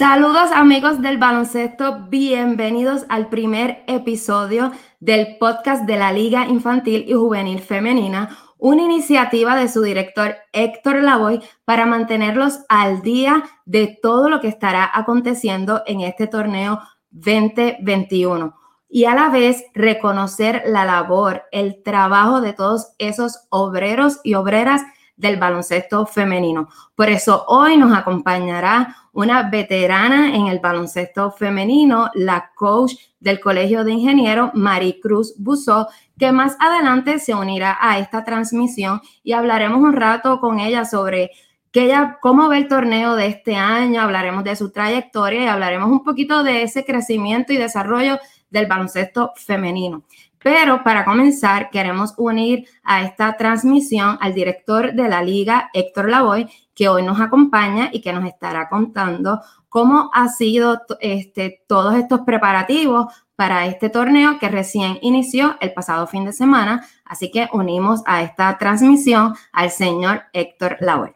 Saludos amigos del baloncesto, bienvenidos al primer episodio del podcast de la Liga Infantil y Juvenil Femenina, una iniciativa de su director Héctor Lavoy para mantenerlos al día de todo lo que estará aconteciendo en este torneo 2021 y a la vez reconocer la labor, el trabajo de todos esos obreros y obreras del baloncesto femenino. Por eso hoy nos acompañará una veterana en el baloncesto femenino, la coach del Colegio de Ingenieros, Maricruz Busó, que más adelante se unirá a esta transmisión y hablaremos un rato con ella sobre que ella, cómo ve el torneo de este año, hablaremos de su trayectoria y hablaremos un poquito de ese crecimiento y desarrollo del baloncesto femenino. Pero para comenzar, queremos unir a esta transmisión al director de la liga, Héctor Lavoy, que hoy nos acompaña y que nos estará contando cómo ha sido este, todos estos preparativos para este torneo que recién inició el pasado fin de semana. Así que unimos a esta transmisión al señor Héctor Lavoy.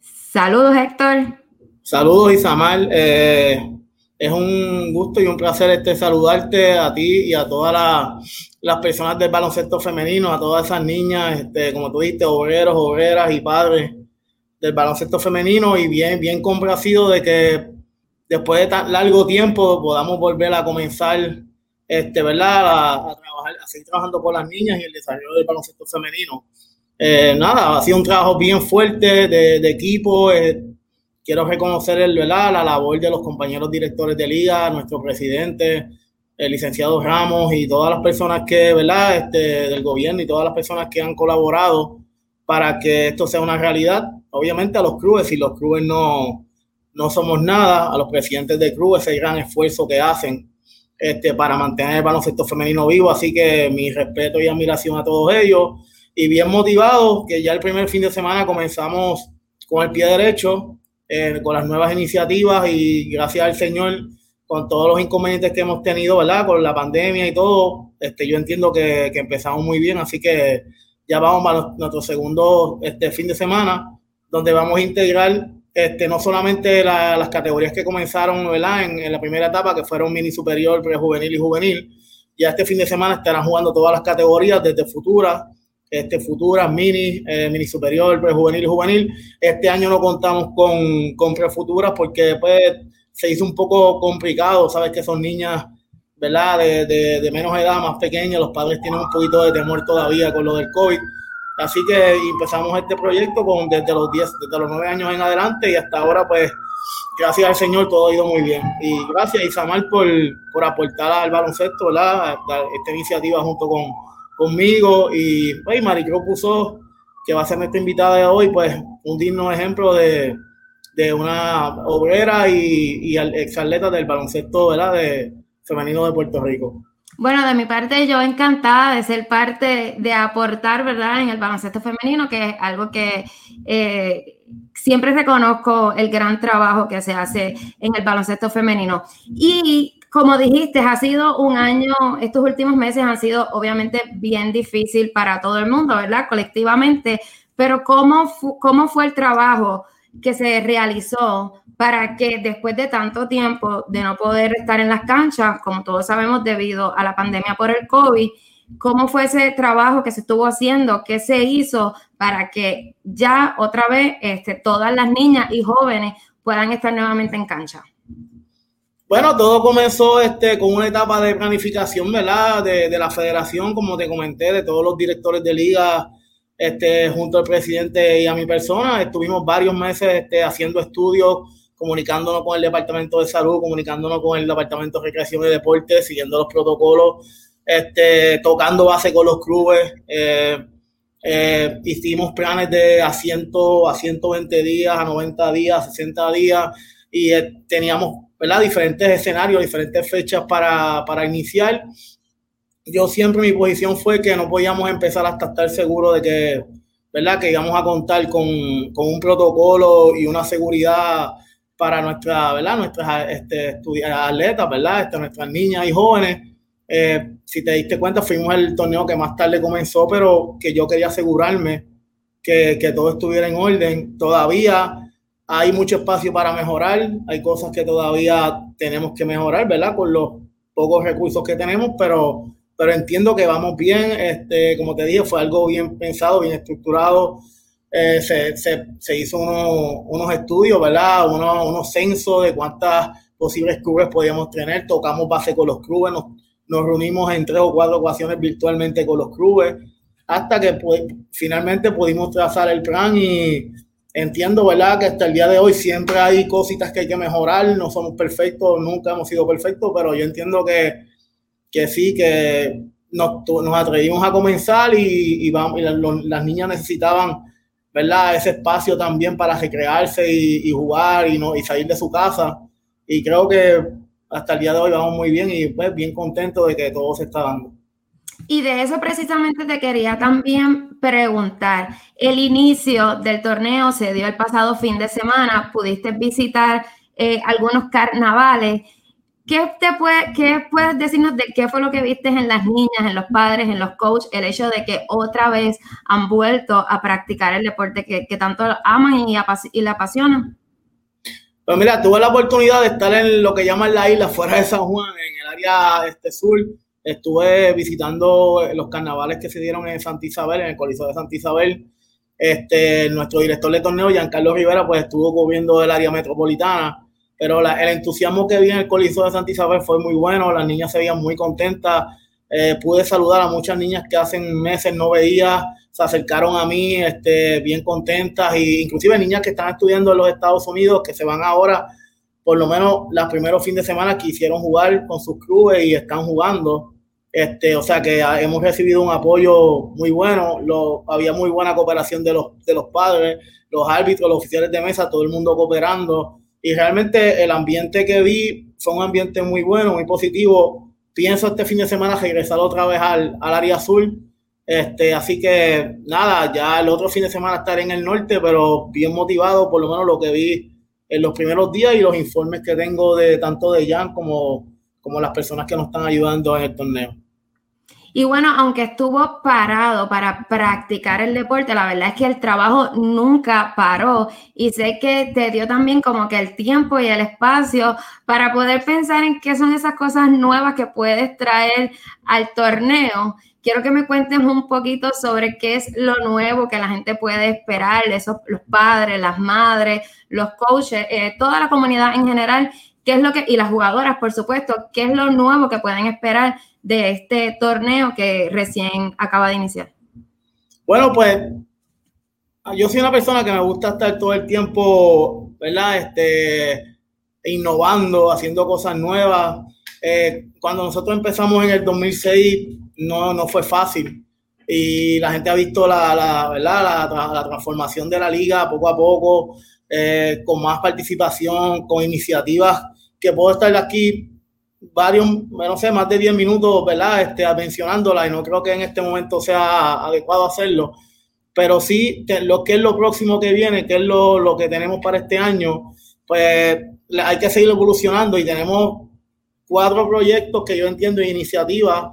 Saludos, Héctor. Saludos, Isamar. Eh, es un gusto y un placer este saludarte a ti y a todas las personas del baloncesto femenino, a todas esas niñas, este, como tú dijiste, obreros, obreras y padres del baloncesto femenino y bien, bien complacido de que después de tan largo tiempo podamos volver a comenzar, este, ¿verdad? A, trabajar, a seguir trabajando con las niñas y el desarrollo del baloncesto femenino. Eh, nada, ha sido un trabajo bien fuerte de, de equipo. Eh, quiero reconocer el, la labor de los compañeros directores de liga, nuestro presidente, el licenciado Ramos y todas las personas que, ¿verdad? Este, del gobierno y todas las personas que han colaborado para que esto sea una realidad. Obviamente a los clubes, si los clubes no, no somos nada, a los presidentes de clubes, ese gran esfuerzo que hacen este, para mantener el baloncesto femenino vivo. Así que mi respeto y admiración a todos ellos. Y bien motivados, que ya el primer fin de semana comenzamos con el pie derecho. Eh, con las nuevas iniciativas y gracias al Señor, con todos los inconvenientes que hemos tenido, ¿verdad? Con la pandemia y todo, este, yo entiendo que, que empezamos muy bien, así que ya vamos a nuestro segundo este, fin de semana, donde vamos a integrar este, no solamente las categorías que comenzaron ¿verdad? En, en, la primera etapa, que fueron mini superior, prejuvenil y juvenil, ya este fin de semana estarán jugando todas las categorías, desde futura este, futuras, mini, eh, mini superior, prejuvenil y juvenil. Este año no contamos con, con prefuturas porque después se hizo un poco complicado, sabes que son niñas, ¿verdad? De, de, de, menos edad, más pequeñas, los padres tienen un poquito de temor todavía con lo del COVID. Así que empezamos este proyecto con, desde los 10, desde los 9 años en adelante y hasta ahora pues gracias al Señor todo ha ido muy bien. Y gracias Isamar por, por aportar al baloncesto, ¿verdad? Esta iniciativa junto con, conmigo y pues, Maricruz puso que va a ser nuestra invitada de hoy, pues un digno ejemplo de, de una obrera y, y exatleta del baloncesto ¿verdad? De, femenino de Puerto Rico. Bueno, de mi parte, yo encantada de ser parte, de aportar, ¿verdad?, en el baloncesto femenino, que es algo que eh, siempre reconozco el gran trabajo que se hace en el baloncesto femenino. Y como dijiste, ha sido un año, estos últimos meses han sido obviamente bien difícil para todo el mundo, ¿verdad? Colectivamente, pero ¿cómo, cómo fue el trabajo que se realizó para que después de tanto tiempo de no poder estar en las canchas, como todos sabemos debido a la pandemia por el COVID, cómo fue ese trabajo que se estuvo haciendo, qué se hizo para que ya otra vez este, todas las niñas y jóvenes puedan estar nuevamente en cancha? Bueno, todo comenzó este, con una etapa de planificación, ¿verdad? De, de, la federación, como te comenté, de todos los directores de liga, este, junto al presidente y a mi persona. Estuvimos varios meses este, haciendo estudios, comunicándonos con el Departamento de Salud, comunicándonos con el Departamento de Recreación y Deporte, siguiendo los protocolos, este, tocando base con los clubes. Eh, eh, hicimos planes de a, 100, a 120 días, a 90 días, 60 días, y eh, teníamos ¿verdad? diferentes escenarios, diferentes fechas para, para iniciar. Yo siempre mi posición fue que no podíamos empezar hasta estar seguros de que, ¿verdad? que íbamos a contar con, con un protocolo y una seguridad para nuestra, ¿verdad? nuestras este, atletas, ¿verdad? Este, nuestras niñas y jóvenes. Eh, si te diste cuenta, fuimos el torneo que más tarde comenzó, pero que yo quería asegurarme que, que todo estuviera en orden. Todavía hay mucho espacio para mejorar, hay cosas que todavía tenemos que mejorar, ¿verdad? Con los pocos recursos que tenemos, pero, pero entiendo que vamos bien, este, como te dije, fue algo bien pensado, bien estructurado, eh, se, se, se, hizo unos, unos estudios, ¿verdad? Unos, unos censos de cuántas posibles clubes podíamos tener, tocamos base con los clubes, nos, nos reunimos en tres o cuatro ocasiones virtualmente con los clubes, hasta que pues, finalmente pudimos trazar el plan y entiendo, ¿verdad? Que hasta el día de hoy siempre hay cositas que hay que mejorar, no somos perfectos, nunca hemos sido perfectos, pero yo entiendo que, que sí, que nos, nos atrevimos a comenzar y, y, vamos, y las niñas necesitaban, ¿verdad? Ese espacio también para recrearse y, y, jugar y, no, y salir de su casa. Y creo que hasta el día de hoy vamos muy bien y pues bien contento de que todo se está dando. Y de eso precisamente te quería también preguntar. El inicio del torneo se dio el pasado fin de semana, pudiste visitar eh, algunos carnavales. ¿Qué, te puede, ¿Qué puedes decirnos de qué fue lo que viste en las niñas, en los padres, en los coaches, el hecho de que otra vez han vuelto a practicar el deporte que, tanto aman y, y le apasionan? Pues mira, tuve la oportunidad de estar en lo que llaman la isla, fuera de San Juan, en el área este, sur, estuve visitando los carnavales que se dieron en Santa Isabel, en el Coliseo de Santa Isabel. Este, nuestro director de torneo, Giancarlo Rivera, pues estuvo cubriendo el área metropolitana, pero el entusiasmo que vi en el Coliseo de Santa Isabel fue muy bueno, las niñas se veían muy contentas, eh, pude saludar a muchas niñas que hace meses no veía, se acercaron a mí este, bien contentas, e inclusive niñas que están estudiando en los Estados Unidos, que se van ahora, por lo menos los primeros fines de semana quisieron jugar con sus clubes y están jugando. Este, o sea que hemos recibido un apoyo muy bueno, lo, había muy buena cooperación de los, de los padres, los árbitros, los oficiales de mesa, todo el mundo cooperando. Y realmente el ambiente que vi fue un ambiente muy bueno, muy positivo. Pienso este fin de semana regresar otra vez al, al área azul. Este, así que nada, ya el otro fin de semana estaré en el norte, pero bien motivado por lo menos lo que vi en los primeros días y los informes que tengo de tanto de Jan como como las personas que nos están ayudando en el torneo. Y bueno, aunque estuvo parado para practicar el deporte, la verdad es que el trabajo nunca paró y sé que te dio también como que el tiempo y el espacio para poder pensar en qué son esas cosas nuevas que puedes traer al torneo. Quiero que me cuentes un poquito sobre qué es lo nuevo que la gente puede esperar, esos, los padres, las madres, los coaches, eh, toda la comunidad en general qué es lo que, y las jugadoras, por supuesto, qué es lo nuevo que pueden esperar de este torneo que recién acaba de iniciar. Bueno, pues yo soy una persona que me gusta estar todo el tiempo, ¿verdad? Este, innovando, haciendo cosas nuevas. Eh, cuando nosotros empezamos en el 2006, no, no fue fácil. Y la gente ha visto la, la ¿verdad? La, transformación de la liga poco a poco, eh, con más participación, con iniciativas que puedo estar aquí varios, no sé, más de 10 minutos, ¿verdad? Este, mencionándola y no creo que en este momento sea adecuado hacerlo, pero sí lo que es lo próximo que viene, que es lo, lo que tenemos para este año, pues hay que seguir evolucionando y tenemos cuatro proyectos que yo entiendo iniciativas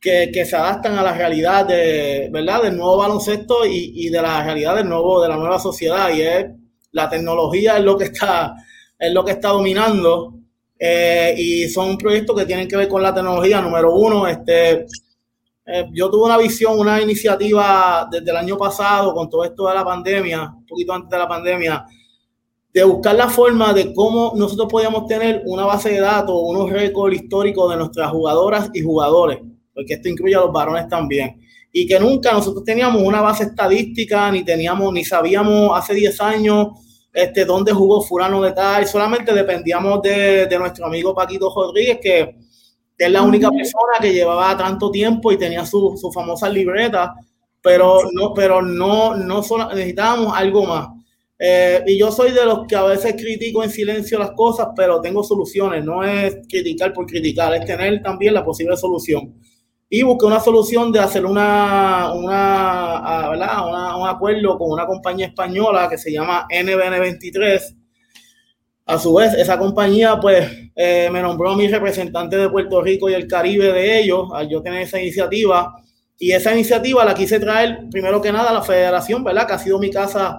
que, que, se adaptan a la realidad de, ¿verdad? del nuevo baloncesto y, y, de la realidad del nuevo, de la nueva sociedad y es la tecnología es lo que está, es lo que está dominando eh, y son proyectos que tienen que ver con la tecnología. Número uno, este, eh, yo tuve una visión, una iniciativa desde el año pasado con todo esto de la pandemia, un poquito antes de la pandemia, de buscar la forma de cómo nosotros podíamos tener una base de datos, unos récords históricos de nuestras jugadoras y jugadores, porque esto incluye a los varones también. Y que nunca nosotros teníamos una base estadística, ni teníamos, ni sabíamos hace 10 años este, dónde jugó Furano de tal, solamente dependíamos de, de nuestro amigo Paquito Rodríguez, que, es la única persona que llevaba tanto tiempo y tenía su, su famosa libreta, pero no, pero no, no solo, necesitábamos algo más. Eh, y yo soy de los que a veces critico en silencio las cosas, pero tengo soluciones, no es criticar por criticar, es tener también la posible solución y busqué una solución de hacer una, una, ¿verdad? un acuerdo con una compañía española que se llama NBN23. A su vez, esa compañía pues eh, me nombró a mi representante de Puerto Rico y el Caribe de ellos, al yo tener esa iniciativa. Y esa iniciativa la quise traer primero que nada a la federación, ¿verdad? Que ha sido mi casa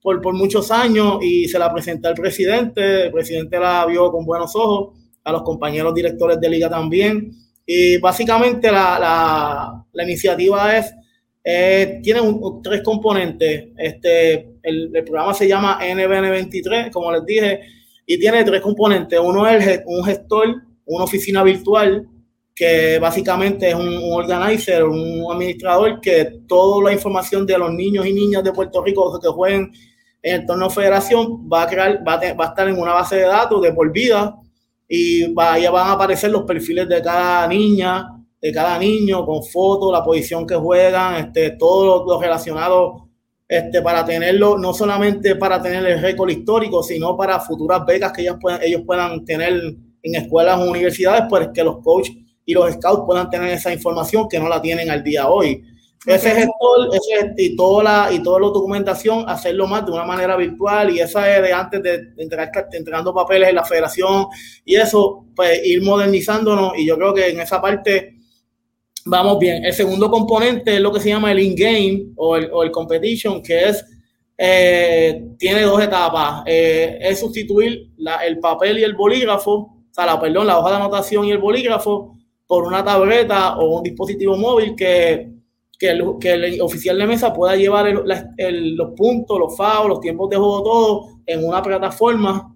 por, por muchos años y se la presenté al presidente, el presidente la vio con buenos ojos, a los compañeros directores de liga también. Y básicamente la, la, iniciativa es, tiene tres componentes. Este, el, programa se llama NBN23, como les dije, y tiene tres componentes. Uno es un gestor, una oficina virtual, que básicamente es un, organizer, un administrador que toda la información de los niños y niñas de Puerto Rico que jueguen en el torneo federación va a, crear, va a, va a estar en una base de datos de por y ya van a aparecer los perfiles de cada niña, de cada niño, con fotos, la posición que juegan, este, todo lo, relacionado este, para tenerlo, no solamente para tener el récord histórico, sino para futuras becas que ellos puedan, ellos puedan tener en escuelas o universidades, pues que los coaches y los scouts puedan tener esa información que no la tienen al día hoy. Ese gestor ese, y, toda la, y toda la documentación, hacerlo más de una manera virtual y esa es de antes de, de entregar, entregando papeles en la federación y eso, pues ir modernizándonos y yo creo que en esa parte vamos bien. El segundo componente es lo que se llama el in-game o el, o el competition, que es, eh, tiene dos etapas. Eh, es sustituir la, el papel y el bolígrafo, o sea, la, perdón, la hoja de anotación y el bolígrafo por una tableta o un dispositivo móvil que, que, el, que el oficial de mesa pueda llevar el, los puntos, los fouls, los tiempos de juego, todo en una plataforma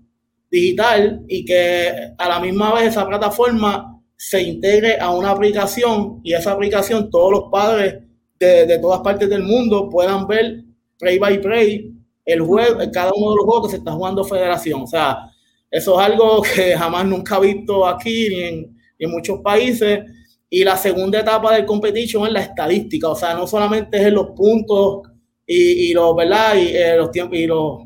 digital y que a la misma vez esa plataforma se integre a una aplicación y esa aplicación todos los padres de, de todas partes del mundo puedan ver play by play el juego, cada uno de los juegos que se está jugando federación. O sea, eso es algo que jamás nunca he visto aquí ni en muchos países. Y la segunda etapa del competition es la estadística, o sea, no solamente es en los puntos y, y los, ¿verdad? Y, eh, los tiempos y los,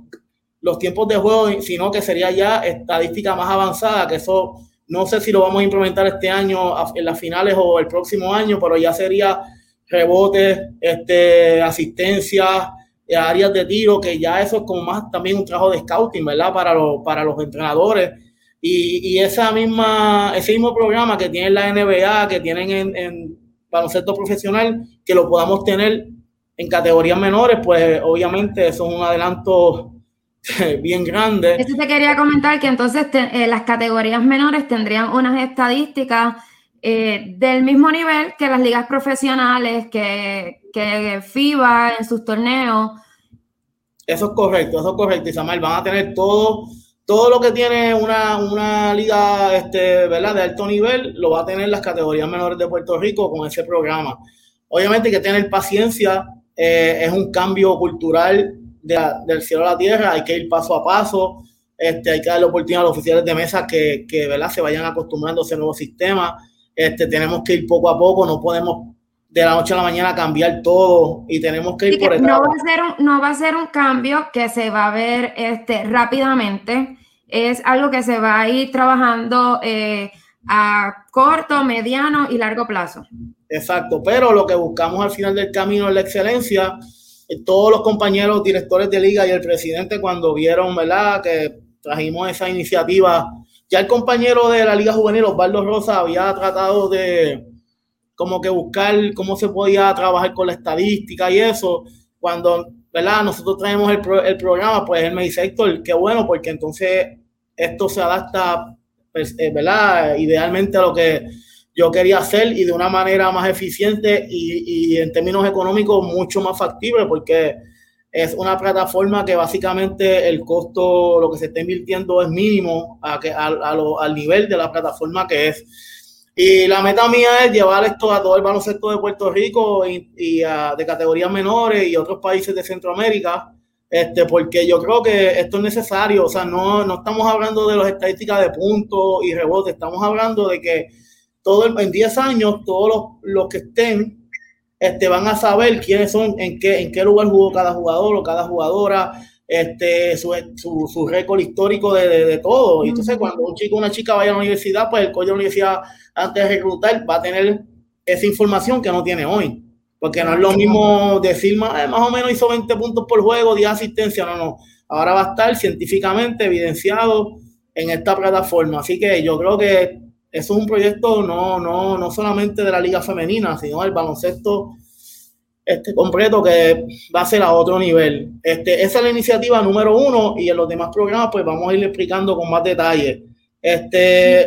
los tiempos de juego, sino que sería ya estadística más avanzada, que eso no sé si lo vamos a implementar este año en las finales o el próximo año, pero ya sería rebotes, este, asistencia, áreas de tiro, que ya eso es como más también un trabajo de scouting, ¿verdad? Para, los para los entrenadores y, y, esa misma, ese mismo programa que tiene la NBA, que tienen en, en baloncesto profesional, que lo podamos tener en categorías menores, pues obviamente eso es un adelanto bien grande. Eso te quería comentar que entonces te, eh, las categorías menores tendrían unas estadísticas eh, del mismo nivel que las ligas profesionales, que, que FIBA en sus torneos. Eso es correcto, eso es correcto, Isabel. Van a tener todo todo lo que tiene una, una liga este, ¿verdad? de alto nivel lo va a tener las categorías menores de Puerto Rico con ese programa. Obviamente hay que tener paciencia, eh, es un cambio cultural de, del cielo a la tierra, hay que ir paso a paso, este, hay que darle oportunidad a los oficiales de mesa que, que ¿verdad? se vayan acostumbrando a ese nuevo sistema. Este, tenemos que ir poco a poco, no podemos de la noche a la mañana cambiar todo y tenemos que ir por no va, a ser un, no va a ser un cambio que se va a ver este, rápidamente, es algo que se va a ir trabajando eh, a corto, mediano y largo plazo. Exacto, pero lo que buscamos al final del camino es la excelencia. Todos los compañeros directores de liga y el presidente cuando vieron, ¿verdad?, que trajimos esa iniciativa, ya el compañero de la Liga Juvenil, Osvaldo Rosa, había tratado de, como que buscar cómo se podía trabajar con la estadística y eso. Cuando, ¿verdad? Nosotros traemos el, pro, el programa, pues él me dice, Héctor, qué bueno, porque entonces esto se adapta, pues, eh, ¿verdad? Idealmente a lo que yo quería hacer y de una manera más eficiente y, y en términos económicos mucho más factible, porque es una plataforma que básicamente el costo, lo que se está invirtiendo es mínimo a que, a, al nivel de la plataforma que es. Y la meta mía es llevar esto a todo el baloncesto de Puerto Rico y, a, de categorías menores y otros países de Centroamérica, este, porque yo creo que esto es necesario. O sea, no, no estamos hablando de las estadísticas de puntos y rebotes, estamos hablando de que todo el, en 10 años todos los, los que estén este, van a saber quiénes son, en qué, en qué lugar jugó cada jugador o cada jugadora, este, su, su, su récord histórico de, de, de todo. Y entonces, cuando un chico o una chica vaya a la universidad, pues el coche de la universidad, antes de reclutar, va a tener esa información que no tiene hoy. Porque no es lo mismo decir más, más o menos hizo 20 puntos por juego, 10 asistencia, no, no. Ahora va a estar científicamente evidenciado en esta plataforma. Así que yo creo que eso es un proyecto no, no, no solamente de la liga femenina, sino del baloncesto este completo que va a ser a otro nivel. Este, esa es la iniciativa número uno y en los demás programas pues vamos a ir explicando con más detalle. Este,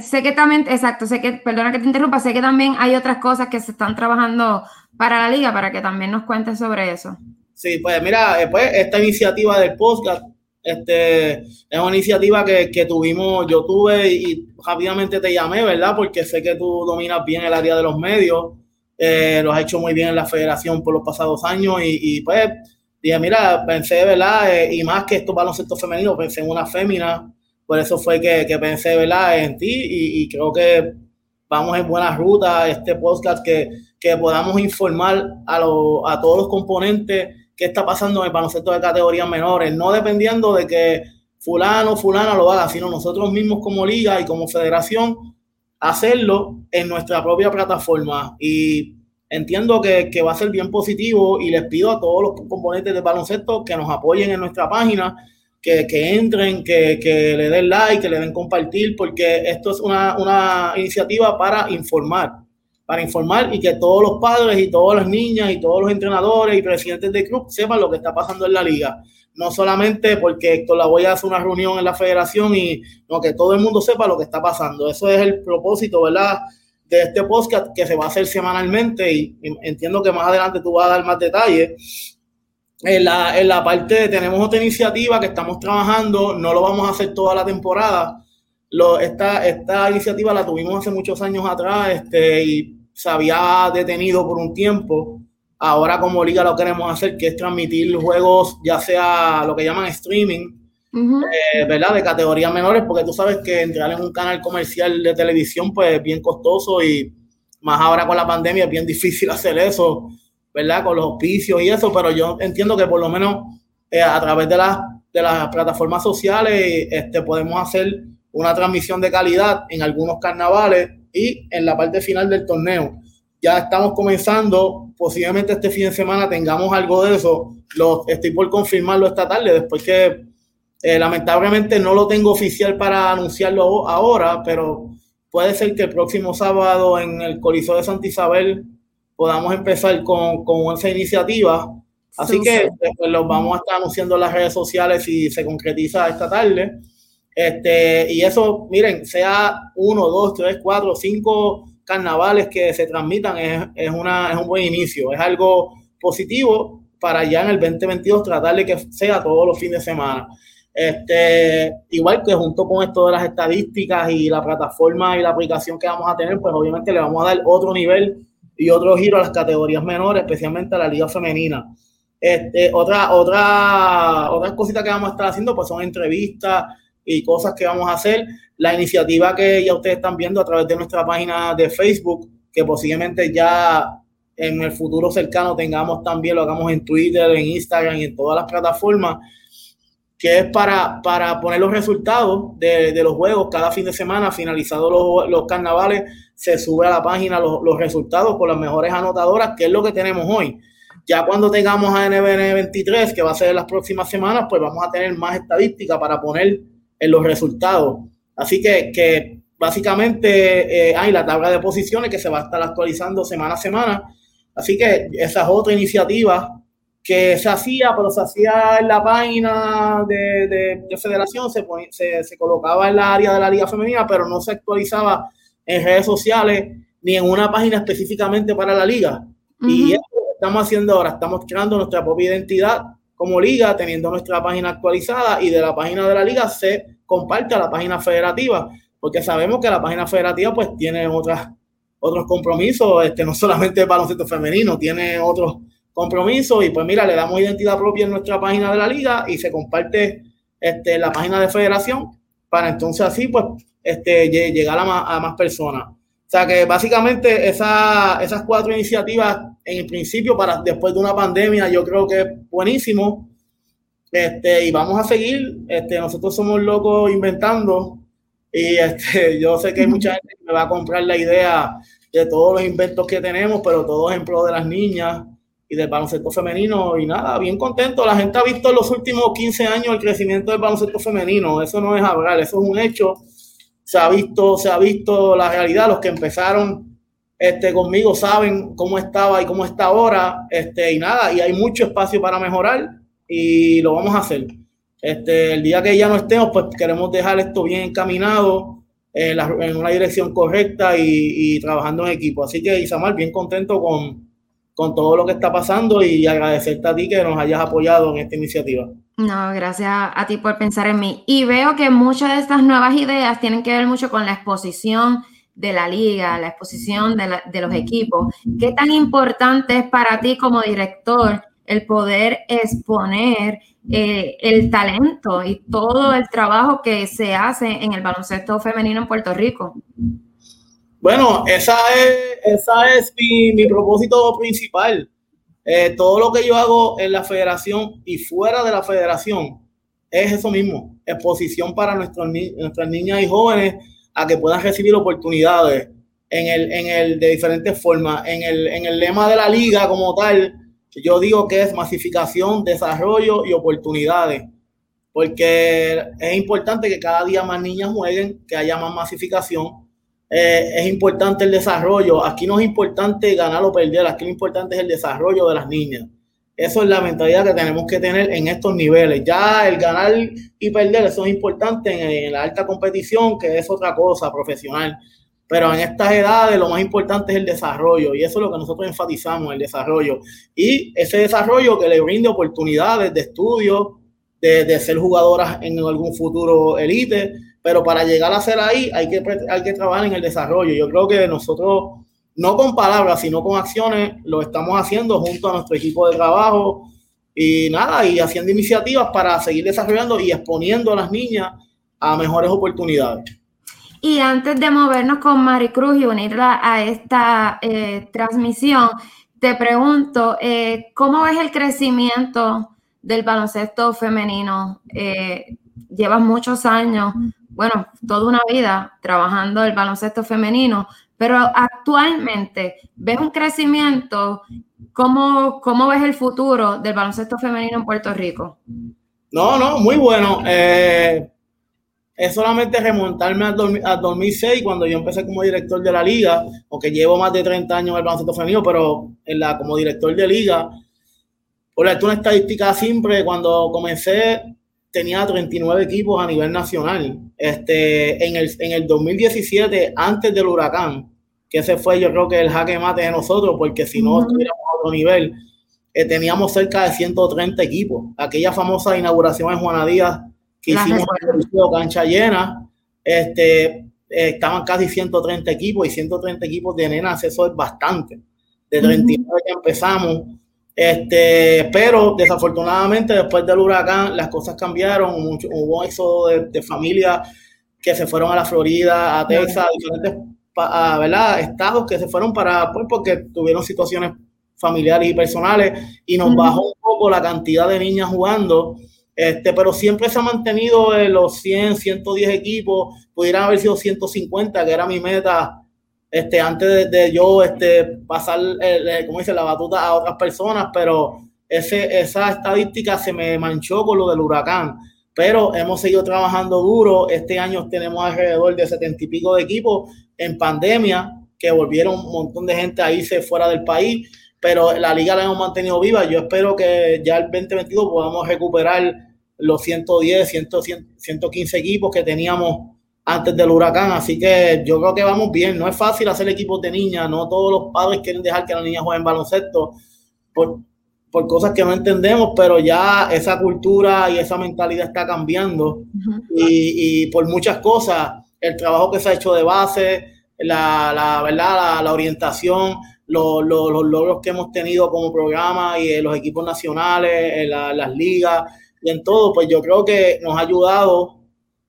sé, que también, exacto, sé que, perdona que te interrumpa, sé que también hay otras cosas que se están trabajando para la liga, para que también nos cuentes sobre eso. Sí, pues mira, eh, pues esta iniciativa del podcast, este, es una iniciativa que, que tuvimos, yo tuve y rápidamente te llamé, ¿verdad? Porque sé que tú dominas bien el área de los medios eh, lo has hecho muy bien en la federación por los pasados años y, pues dije, mira, pensé, ¿verdad? Eh, y más que estos baloncestos femeninos, pensé en una fémina, por eso fue que, que pensé, ¿verdad? En ti y, creo que vamos en buena ruta, este podcast, que, que podamos informar a, lo, a todos los componentes qué está pasando en el baloncesto de categorías menores, no dependiendo de que fulano, fulana lo haga, sino nosotros mismos como liga y como federación hacerlo en nuestra propia plataforma. Y entiendo que, que, va a ser bien positivo y les pido a todos los componentes de baloncesto que nos apoyen en nuestra página, que, que entren, que, que, le den like, que le den compartir, porque esto es una, una iniciativa para informar, para informar y que todos los padres y todas las niñas y todos los entrenadores y presidentes de club sepan lo que está pasando en la liga no solamente porque Héctor la voy a hacer una reunión en la federación y no, que todo el mundo sepa lo que está pasando. Eso es el propósito, ¿verdad? De este podcast que se va a hacer semanalmente y, entiendo que más adelante tú vas a dar más detalles. En la, en la parte, tenemos otra iniciativa que estamos trabajando, no lo vamos a hacer toda la temporada. Lo, esta, esta iniciativa la tuvimos hace muchos años atrás este, y se había detenido por un tiempo Ahora como liga lo queremos hacer, que es transmitir juegos, ya sea lo que llaman streaming, eh, ¿verdad? De categorías menores, porque tú sabes que entrar en un canal comercial de televisión, pues es bien costoso y más ahora con la pandemia es bien difícil hacer eso, ¿verdad? Con los auspicios y eso, pero yo entiendo que por lo menos eh, a través de las, de las plataformas sociales este, podemos hacer una transmisión de calidad en algunos carnavales y en la parte final del torneo. Ya estamos comenzando posiblemente este fin de semana tengamos algo de eso. Lo, estoy por confirmarlo esta tarde, después que eh, lamentablemente no lo tengo oficial para anunciarlo ahora, pero puede ser que el próximo sábado en el Coliseo de Santa Isabel podamos empezar con, con esa iniciativa. Así que después los vamos a estar anunciando en las redes sociales si se concretiza esta tarde. Este, y eso, miren, sea uno, dos, tres, cuatro, cinco carnavales que se transmitan es, es, una, es un buen inicio, es algo positivo para ya en el 2022 tratar de que sea todos los fines de semana. Este, igual que junto con esto de las estadísticas y la plataforma y la aplicación que vamos a tener, pues obviamente le vamos a dar otro nivel y otro giro a las categorías menores, especialmente a la liga femenina. Este, otra, otra, otras cositas que vamos a estar haciendo, pues son entrevistas y cosas que vamos a hacer la iniciativa que ya ustedes están viendo a través de nuestra página de Facebook, que posiblemente ya en el futuro cercano tengamos también, lo hagamos en Twitter, en Instagram y en todas las plataformas, que es para, para poner los resultados de, los juegos cada fin de semana, finalizados los, los, carnavales, se sube a la página los, los, resultados con las mejores anotadoras, que es lo que tenemos hoy. Ya cuando tengamos a NBN 23, que va a ser en las próximas semanas, pues vamos a tener más estadística para poner en los resultados. Así que, que básicamente eh, hay la tabla de posiciones que se va a estar actualizando semana a semana. Así que esa es otra iniciativa que se hacía, pero se hacía en la página de, de, federación, se, se, se, colocaba en la área de la liga femenina, pero no se actualizaba en redes sociales ni en una página específicamente para la liga. Y eso lo estamos haciendo ahora, estamos creando nuestra propia identidad como liga, teniendo nuestra página actualizada y de la página de la liga se comparte a la página federativa, porque sabemos que la página federativa pues tiene otras, otros compromisos, este, no solamente el baloncesto femenino, tiene otros compromisos y pues mira, le damos identidad propia en nuestra página de la liga y se comparte este, la página de federación para entonces así pues este, llegar a más, a más personas. O sea que básicamente esa, esas cuatro iniciativas en el principio para después de una pandemia yo creo que es buenísimo este, y vamos a seguir. Este, nosotros somos locos inventando. Y este, yo sé que hay mucha gente que me va a comprar la idea de todos los inventos que tenemos, pero todos en pro de las niñas y del baloncesto femenino. Y nada, bien contento. La gente ha visto en los últimos 15 años el crecimiento del baloncesto femenino. Eso no es hablar, eso es un hecho. Se ha visto, se ha visto la realidad. Los que empezaron este, conmigo saben cómo estaba y cómo está ahora, este, y nada, y hay mucho espacio para mejorar y lo vamos a hacer. Este, el día que ya no estemos, pues queremos dejar esto bien encaminado en, en una dirección correcta y, y, trabajando en equipo. Así que, Isamar, bien contento con, con todo lo que está pasando y agradecerte a ti que nos hayas apoyado en esta iniciativa. No, gracias a ti por pensar en mí. Y veo que muchas de estas nuevas ideas tienen que ver mucho con la exposición de la liga, la exposición de, los equipos. ¿Qué tan importante es para ti como director el poder exponer eh, el talento y todo el trabajo que se hace en el baloncesto femenino en Puerto Rico? Bueno, esa es, esa es mi, mi propósito principal. Eh, todo lo que yo hago en la federación y fuera de la federación es eso mismo, exposición para nuestros, nuestras niñas y jóvenes a que puedan recibir oportunidades en el, en el, de diferentes formas. En el, en el lema de la liga como tal, yo digo que es masificación, desarrollo y oportunidades, porque es importante que cada día más niñas jueguen, que haya más masificación eh, es importante el desarrollo. Aquí no es importante ganar o perder, aquí lo importante es el desarrollo de las niñas. Eso es la mentalidad que tenemos que tener en estos niveles. Ya el ganar y perder, eso es importante en, la alta competición, que es otra cosa profesional. Pero en estas edades lo más importante es el desarrollo y eso es lo que nosotros enfatizamos, el desarrollo. Y ese desarrollo que le brinde oportunidades de estudio, de, de ser jugadoras en algún futuro elite, pero para llegar a ser ahí hay que, hay que trabajar en el desarrollo. Yo creo que nosotros, no con palabras, sino con acciones, lo estamos haciendo junto a nuestro equipo de trabajo y nada, y haciendo iniciativas para seguir desarrollando y exponiendo a las niñas a mejores oportunidades. Y antes de movernos con Maricruz y unirla a esta eh, transmisión, te pregunto, eh, ¿cómo ves el crecimiento del baloncesto femenino? Eh, llevas muchos años bueno, toda una vida trabajando el baloncesto femenino, pero actualmente ves un crecimiento. ¿Cómo, cómo ves el futuro del baloncesto femenino en Puerto Rico? No, no, muy bueno. Eh, es solamente remontarme al, 2006, cuando yo empecé como director de la liga, aunque llevo más de 30 años en el baloncesto femenino, pero la, como director de liga, por una estadística simple, cuando comencé tenía 39 equipos a nivel nacional. Este, en, el, en el 2017, antes del huracán, que ese fue yo creo que el jaque mate de nosotros, porque si no estuviéramos a otro nivel, eh, teníamos cerca de 130 equipos. Aquella famosa inauguración en Juana Díaz que hicimos en el cancha llena, este, eh, estaban casi 130 equipos y 130 equipos de nenas, eso es bastante. De 39 que empezamos, este, pero desafortunadamente después del huracán las cosas cambiaron, mucho, hubo eso de, de familias que se fueron a la Florida, a Texas, a diferentes ¿verdad? estados que se fueron para, pues porque tuvieron situaciones familiares y personales y nos bajó un poco la cantidad de niñas jugando. Este, pero siempre se ha mantenido en los 100, 110 equipos, pudieran haber sido 150, que era mi meta este, antes de, yo este, pasar, como dice, la batuta a otras personas, pero ese, esa estadística se me manchó con lo del huracán. Pero hemos seguido trabajando duro. Este año tenemos alrededor de setenta y pico de equipos en pandemia, que volvieron un montón de gente a irse fuera del país, pero la liga la hemos mantenido viva. Yo espero que ya el 2022 podamos recuperar los 110, 100, 115 equipos que teníamos antes del huracán. Así que yo creo que vamos bien. No es fácil hacer equipos de niñas. No todos los padres quieren dejar que las niñas jueguen baloncesto por, por cosas que no entendemos, pero ya esa cultura y esa mentalidad está cambiando. y, y, por muchas cosas, el trabajo que se ha hecho de base, la, la verdad, la, orientación, los, los, los, logros que hemos tenido como programa y en los equipos nacionales, en las ligas y en todo, pues yo creo que nos ha ayudado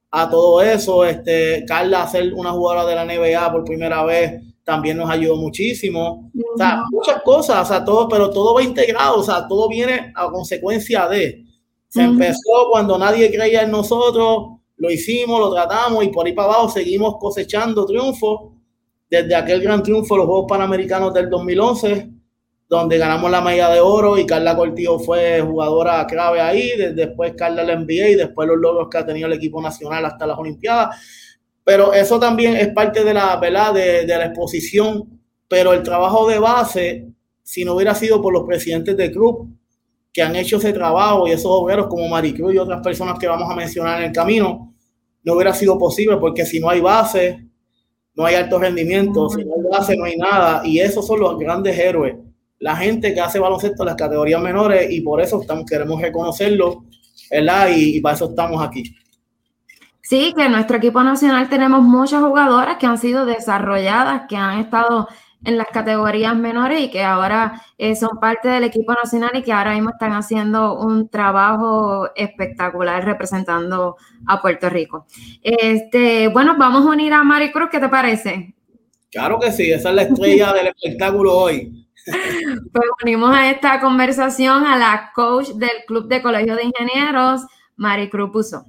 a todo eso. Este, Carla, ser una jugadora de la NBA por primera vez, también nos ayudó muchísimo. O sea, muchas cosas, o sea, todo, pero todo va integrado, o sea, todo viene a consecuencia de. Se empezó cuando nadie creía en nosotros, lo hicimos, lo tratamos y por ahí para abajo seguimos cosechando triunfos. Desde aquel gran triunfo, los Juegos Panamericanos del 2011, donde ganamos la medalla de oro y Carla Cortijo fue jugadora clave ahí, después Carla la NBA y después los logros que ha tenido el equipo nacional hasta las Olimpiadas. Pero eso también es parte de la, ¿verdad? De, de la exposición pero el trabajo de base, si no hubiera sido por los presidentes del club que han hecho ese trabajo y esos obreros como Maricruz y otras personas que vamos a mencionar en el camino, no hubiera sido posible porque si no hay base, no hay alto rendimiento, si no hay base no hay nada y esos son los grandes héroes, la gente que hace baloncesto en las categorías menores y por eso queremos reconocerlo, ¿verdad? Y, y para eso estamos aquí. Sí, que en nuestro equipo nacional tenemos muchas jugadoras que han sido desarrolladas, que han estado en las categorías menores y que ahora eh, son parte del equipo nacional y que ahora mismo están haciendo un trabajo espectacular representando a Puerto Rico. Este, bueno, vamos a unir a Maricruz, ¿qué te parece? Claro que sí, esa es la estrella del espectáculo hoy. Pues unimos a esta conversación a la coach del Club de Colegio de Ingenieros, Maricruz Puso.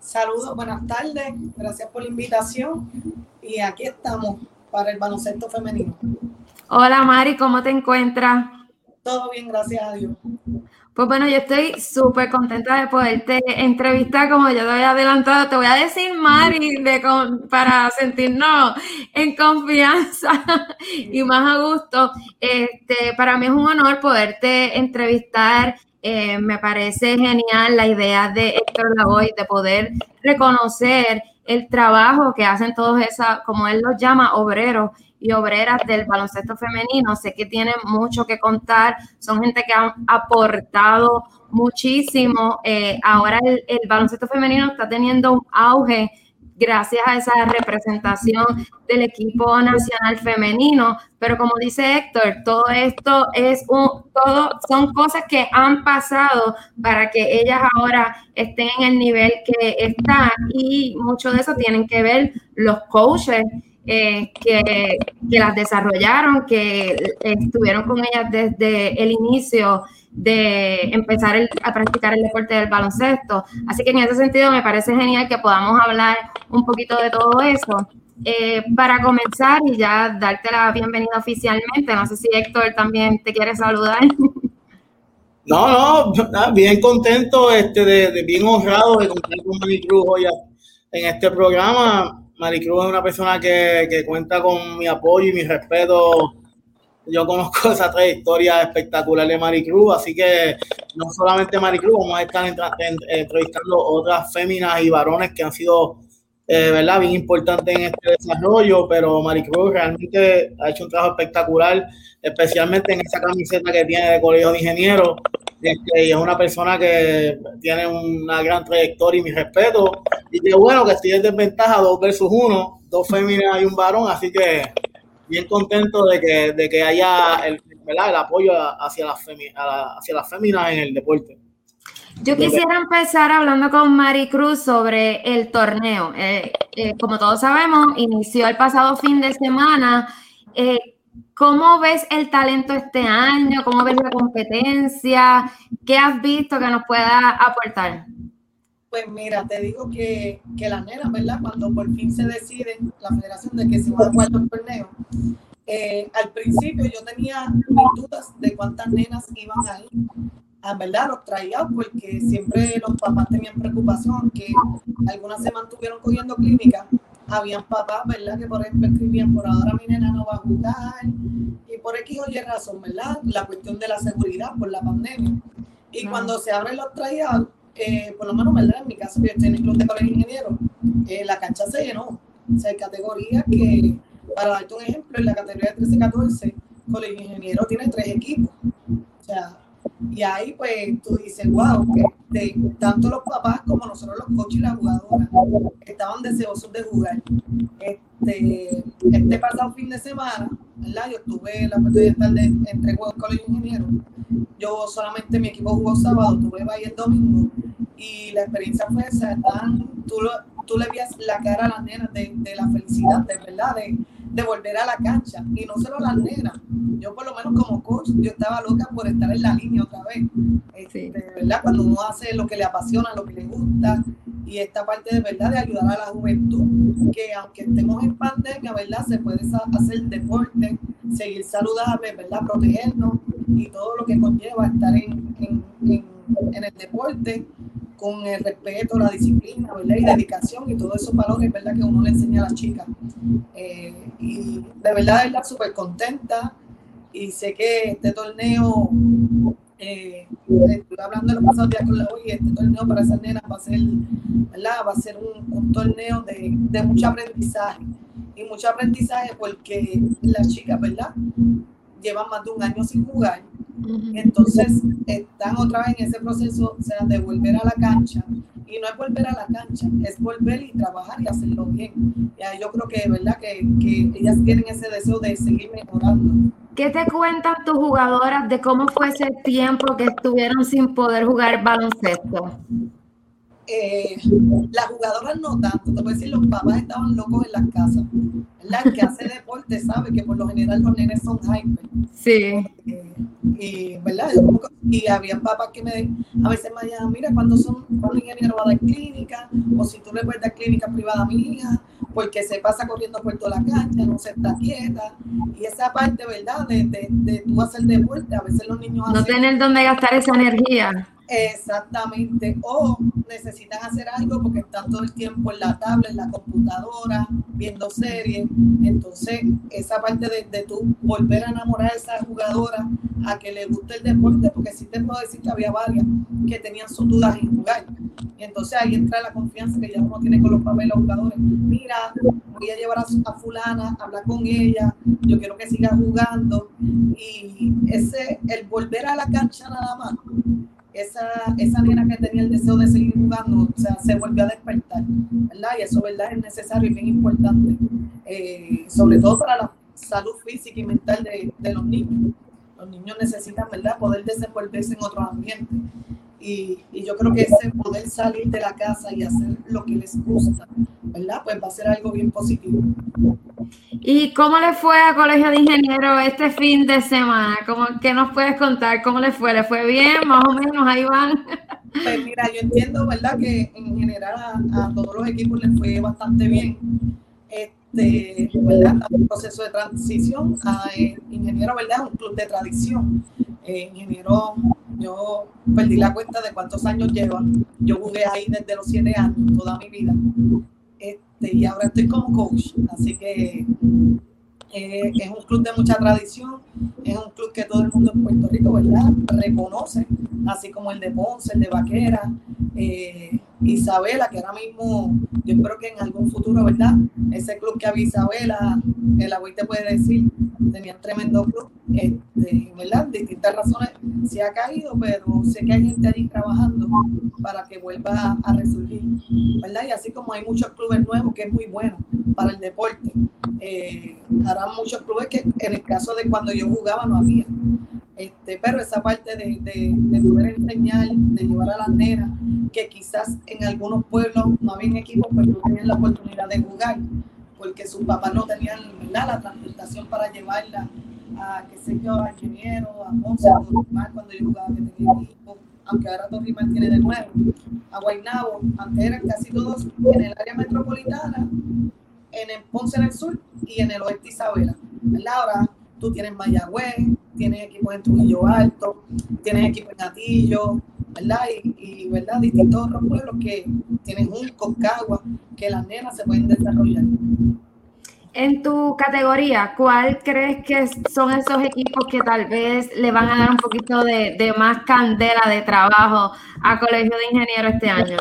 Saludos, buenas tardes, gracias por la invitación y aquí estamos para el baloncesto femenino. Hola Mari, ¿cómo te encuentras? Todo bien, gracias a Dios. Pues bueno, yo estoy súper contenta de poderte entrevistar, como yo te había adelantado. Te voy a decir, Mari, de para sentirnos en confianza y más a gusto. Este, para mí es un honor poderte entrevistar eh, me parece genial la idea de Héctor Lavoy de poder reconocer el trabajo que hacen todos esos, como él los llama, obreros y obreras del baloncesto femenino. Sé que tienen mucho que contar, son gente que han aportado muchísimo. Eh, ahora el, el baloncesto femenino está teniendo un auge gracias a esa representación del equipo nacional femenino. Pero como dice Héctor, todo esto es un, todo son cosas que han pasado para que ellas ahora estén en el nivel que están y mucho de eso tienen que ver los coaches eh, que, que, las desarrollaron, que estuvieron con ellas desde el inicio de empezar a practicar el deporte del baloncesto. Así que en ese sentido me parece genial que podamos hablar un poquito de todo eso. Eh, para comenzar y ya darte la bienvenida oficialmente, no sé si Héctor también te quiere saludar. No, no, bien contento, este, de, bien honrado de contar con Maricruz hoy en este programa. Maricruz es una persona que, que cuenta con mi apoyo y mi respeto. Yo conozco esa trayectoria espectacular de Maricruz, así que no solamente Maricruz, vamos a estar entrevistando otras féminas y varones que han sido, eh, ¿verdad?, bien importantes en este desarrollo, pero Maricruz realmente ha hecho un trabajo espectacular, especialmente en esa camiseta que tiene de Colegio de Ingenieros, este, y es una persona que tiene una gran trayectoria y mi respeto, y qué bueno que estoy en desventaja dos versus uno, dos féminas y un varón, así que bien contento de que, de que haya el, el apoyo hacia las, hacia las féminas en el deporte. Yo quisiera empezar hablando con Mari Cruz sobre el torneo. Eh, eh, como todos sabemos, inició el pasado fin de semana. Eh, ¿Cómo ves el talento este año? ¿Cómo ves la competencia? ¿Qué has visto que nos pueda aportar? Pues mira, te digo que, que las nenas, ¿verdad? Cuando por fin se decide la federación de que se va a jugar el torneo, eh, al principio yo tenía dudas de cuántas nenas iban a ir. A verdad, los traía porque siempre los papás tenían preocupación que algunas se mantuvieron cogiendo clínica. Habían papás, ¿verdad? Que por ejemplo escribían, por ahora mi nena no va a jugar. Y por X o Y razón, ¿verdad? La cuestión de la seguridad por la pandemia. Y cuando se abren los trayados, eh, por lo menos, ¿verdad? En mi caso, yo estoy en el club de colegio ingeniero, eh, la cancha se llenó. O sea, hay categorías que, para darte un ejemplo, en la categoría 13-14, colegio ingeniero tiene tres equipos. O sea, y ahí pues tú dices, wow, que tanto los papás como nosotros los coaches y las jugadoras estaban deseosos de jugar. Este, este pasado fin de semana, ¿verdad? Yo tuve la oportunidad de estar de, entre juegos colegio ingeniero. Yo solamente mi equipo jugó sábado, tuve ahí el domingo y la experiencia fue esa, tú, tú le vías la cara a las nenas de, de la felicidad, de verdad, de, de volver a la cancha. Y no solo las nenas, yo por lo menos como coach, yo estaba loca por estar en la línea otra vez. Este, ¿verdad? Cuando uno hace lo que le apasiona, lo que le gusta, y esta parte de verdad de ayudar a la juventud, que aunque estemos en pandemia, ¿verdad? Se puede hacer deporte, seguir saludable, ¿verdad? Protegernos y todo lo que conlleva estar en, en, en, en el deporte con el respeto, la disciplina, ¿verdad? Y dedicación y todos esos valores, ¿verdad? Que uno le enseña a las chicas. Eh, y de verdad, verdad, súper contenta y sé que este torneo, eh, estoy hablando los pasados días con la hoy, este torneo para esas nenas va a ser, ¿verdad? Va a ser un, un torneo de, de mucho aprendizaje y mucho aprendizaje porque las chicas, ¿verdad? Llevan más de un año sin jugar entonces están otra vez en ese proceso, o sea, de volver a la cancha. Y no es volver a la cancha, es volver y trabajar y hacerlo bien. Y yo creo que verdad que, que ellas tienen ese deseo de seguir mejorando. ¿Qué te cuentan tus jugadoras de cómo fue ese tiempo que estuvieron sin poder jugar baloncesto? eh, las jugadoras no tanto, te voy a decir, los papás estaban locos en las casas. ¿Verdad? El que hace deporte sabe que por lo general los nenes son hyper. Sí. Eh, y, ¿verdad? y había papás que me, a veces me decían, mira, cuando son, cuando ingeniero va a dar clínica, o si tú le puedes dar clínica privada a mi hija, porque se pasa corriendo por toda la cancha, no se está quieta. Y esa parte, ¿verdad? De, de, de tú hacer deporte, a veces los niños... No tener dónde gastar esa energía. Exactamente. O necesitan hacer algo porque están todo el tiempo en la tablet, en la computadora, viendo series. Entonces, esa parte de, de tú volver a enamorar a esa jugadora a que le guste el deporte, porque sí te puedo decir que había varias que tenían sus dudas en jugar. Y entonces ahí entra la confianza que ya uno tiene con los papás y los jugadores. Mira, voy a llevar a, a fulana, hablar con ella, yo quiero que siga jugando. Y ese, el volver a la cancha nada más esa, esa nena que tenía el deseo de seguir jugando, o sea, se volvió a despertar, ¿verdad? Y eso, ¿verdad? Es necesario y bien importante, eh, sobre todo para la salud física y mental de, de, los niños. Los niños necesitan, ¿verdad?, poder desenvolverse en otros ambientes. Y, y, yo creo que ese poder salir de la casa y hacer lo que les gusta, ¿verdad? Pues va a ser algo bien positivo. ¿Y cómo le fue a Colegio de Ingenieros este fin de semana? ¿Cómo, ¿Qué nos puedes contar? ¿Cómo le fue? ¿Le fue bien? Más o menos, ahí van. Pues mira, yo entiendo, ¿verdad? Que en general a, a todos los equipos les fue bastante bien. Este, ¿verdad? Un proceso de transición a eh, Ingeniero, ¿verdad? Un club de tradición. Eh, ingeniero, yo perdí la cuenta de cuántos años lleva. Yo jugué ahí desde los siete años, toda mi vida. Este, y ahora estoy como coach, así que eh, es un club de mucha tradición, es un club que todo el mundo en Puerto Rico, ¿verdad? Reconoce, así como el de Ponce, el de Vaquera, eh, Isabela, que ahora mismo, yo espero que en algún futuro, ¿verdad? Ese club que había Isabela, el abuelo te puede decir, tenía un tremendo club, este, ¿verdad? Distintas razones se ha caído, pero sé que hay gente allí trabajando para que vuelva a resurgir, ¿verdad? Y así como hay muchos clubes nuevos, que es muy bueno para el deporte, eh, muchos clubes que en el caso de cuando yo jugaba no había. Este, pero esa parte de, de, de, poder enseñar, de llevar a las nenas, que quizás en algunos pueblos no habían equipos, pero no tenían la oportunidad de jugar, porque sus papás no tenían ¿verdad? la transportación para llevarla a, qué sé yo, a Ingeniero, a Ponce, a Torrimar, cuando yo jugaba que tenía equipo, aunque ahora Torrimar tiene de nuevo, a Guaynabo, antes eran casi todos en el área metropolitana, en el Ponce en el sur y en el oeste Isabela. ¿verdad? Ahora tú tienes Mayagüez, tienes equipos en Trujillo Alto, tienes equipos en Atillo, ¿verdad? Y, y, ¿verdad? Distintos otros pueblos que tienen un Concagua, que las nenas se pueden desarrollar. En tu categoría, ¿cuál crees que son esos equipos que tal vez le van a dar un poquito de, más candela de trabajo a Colegio de Ingenieros este año?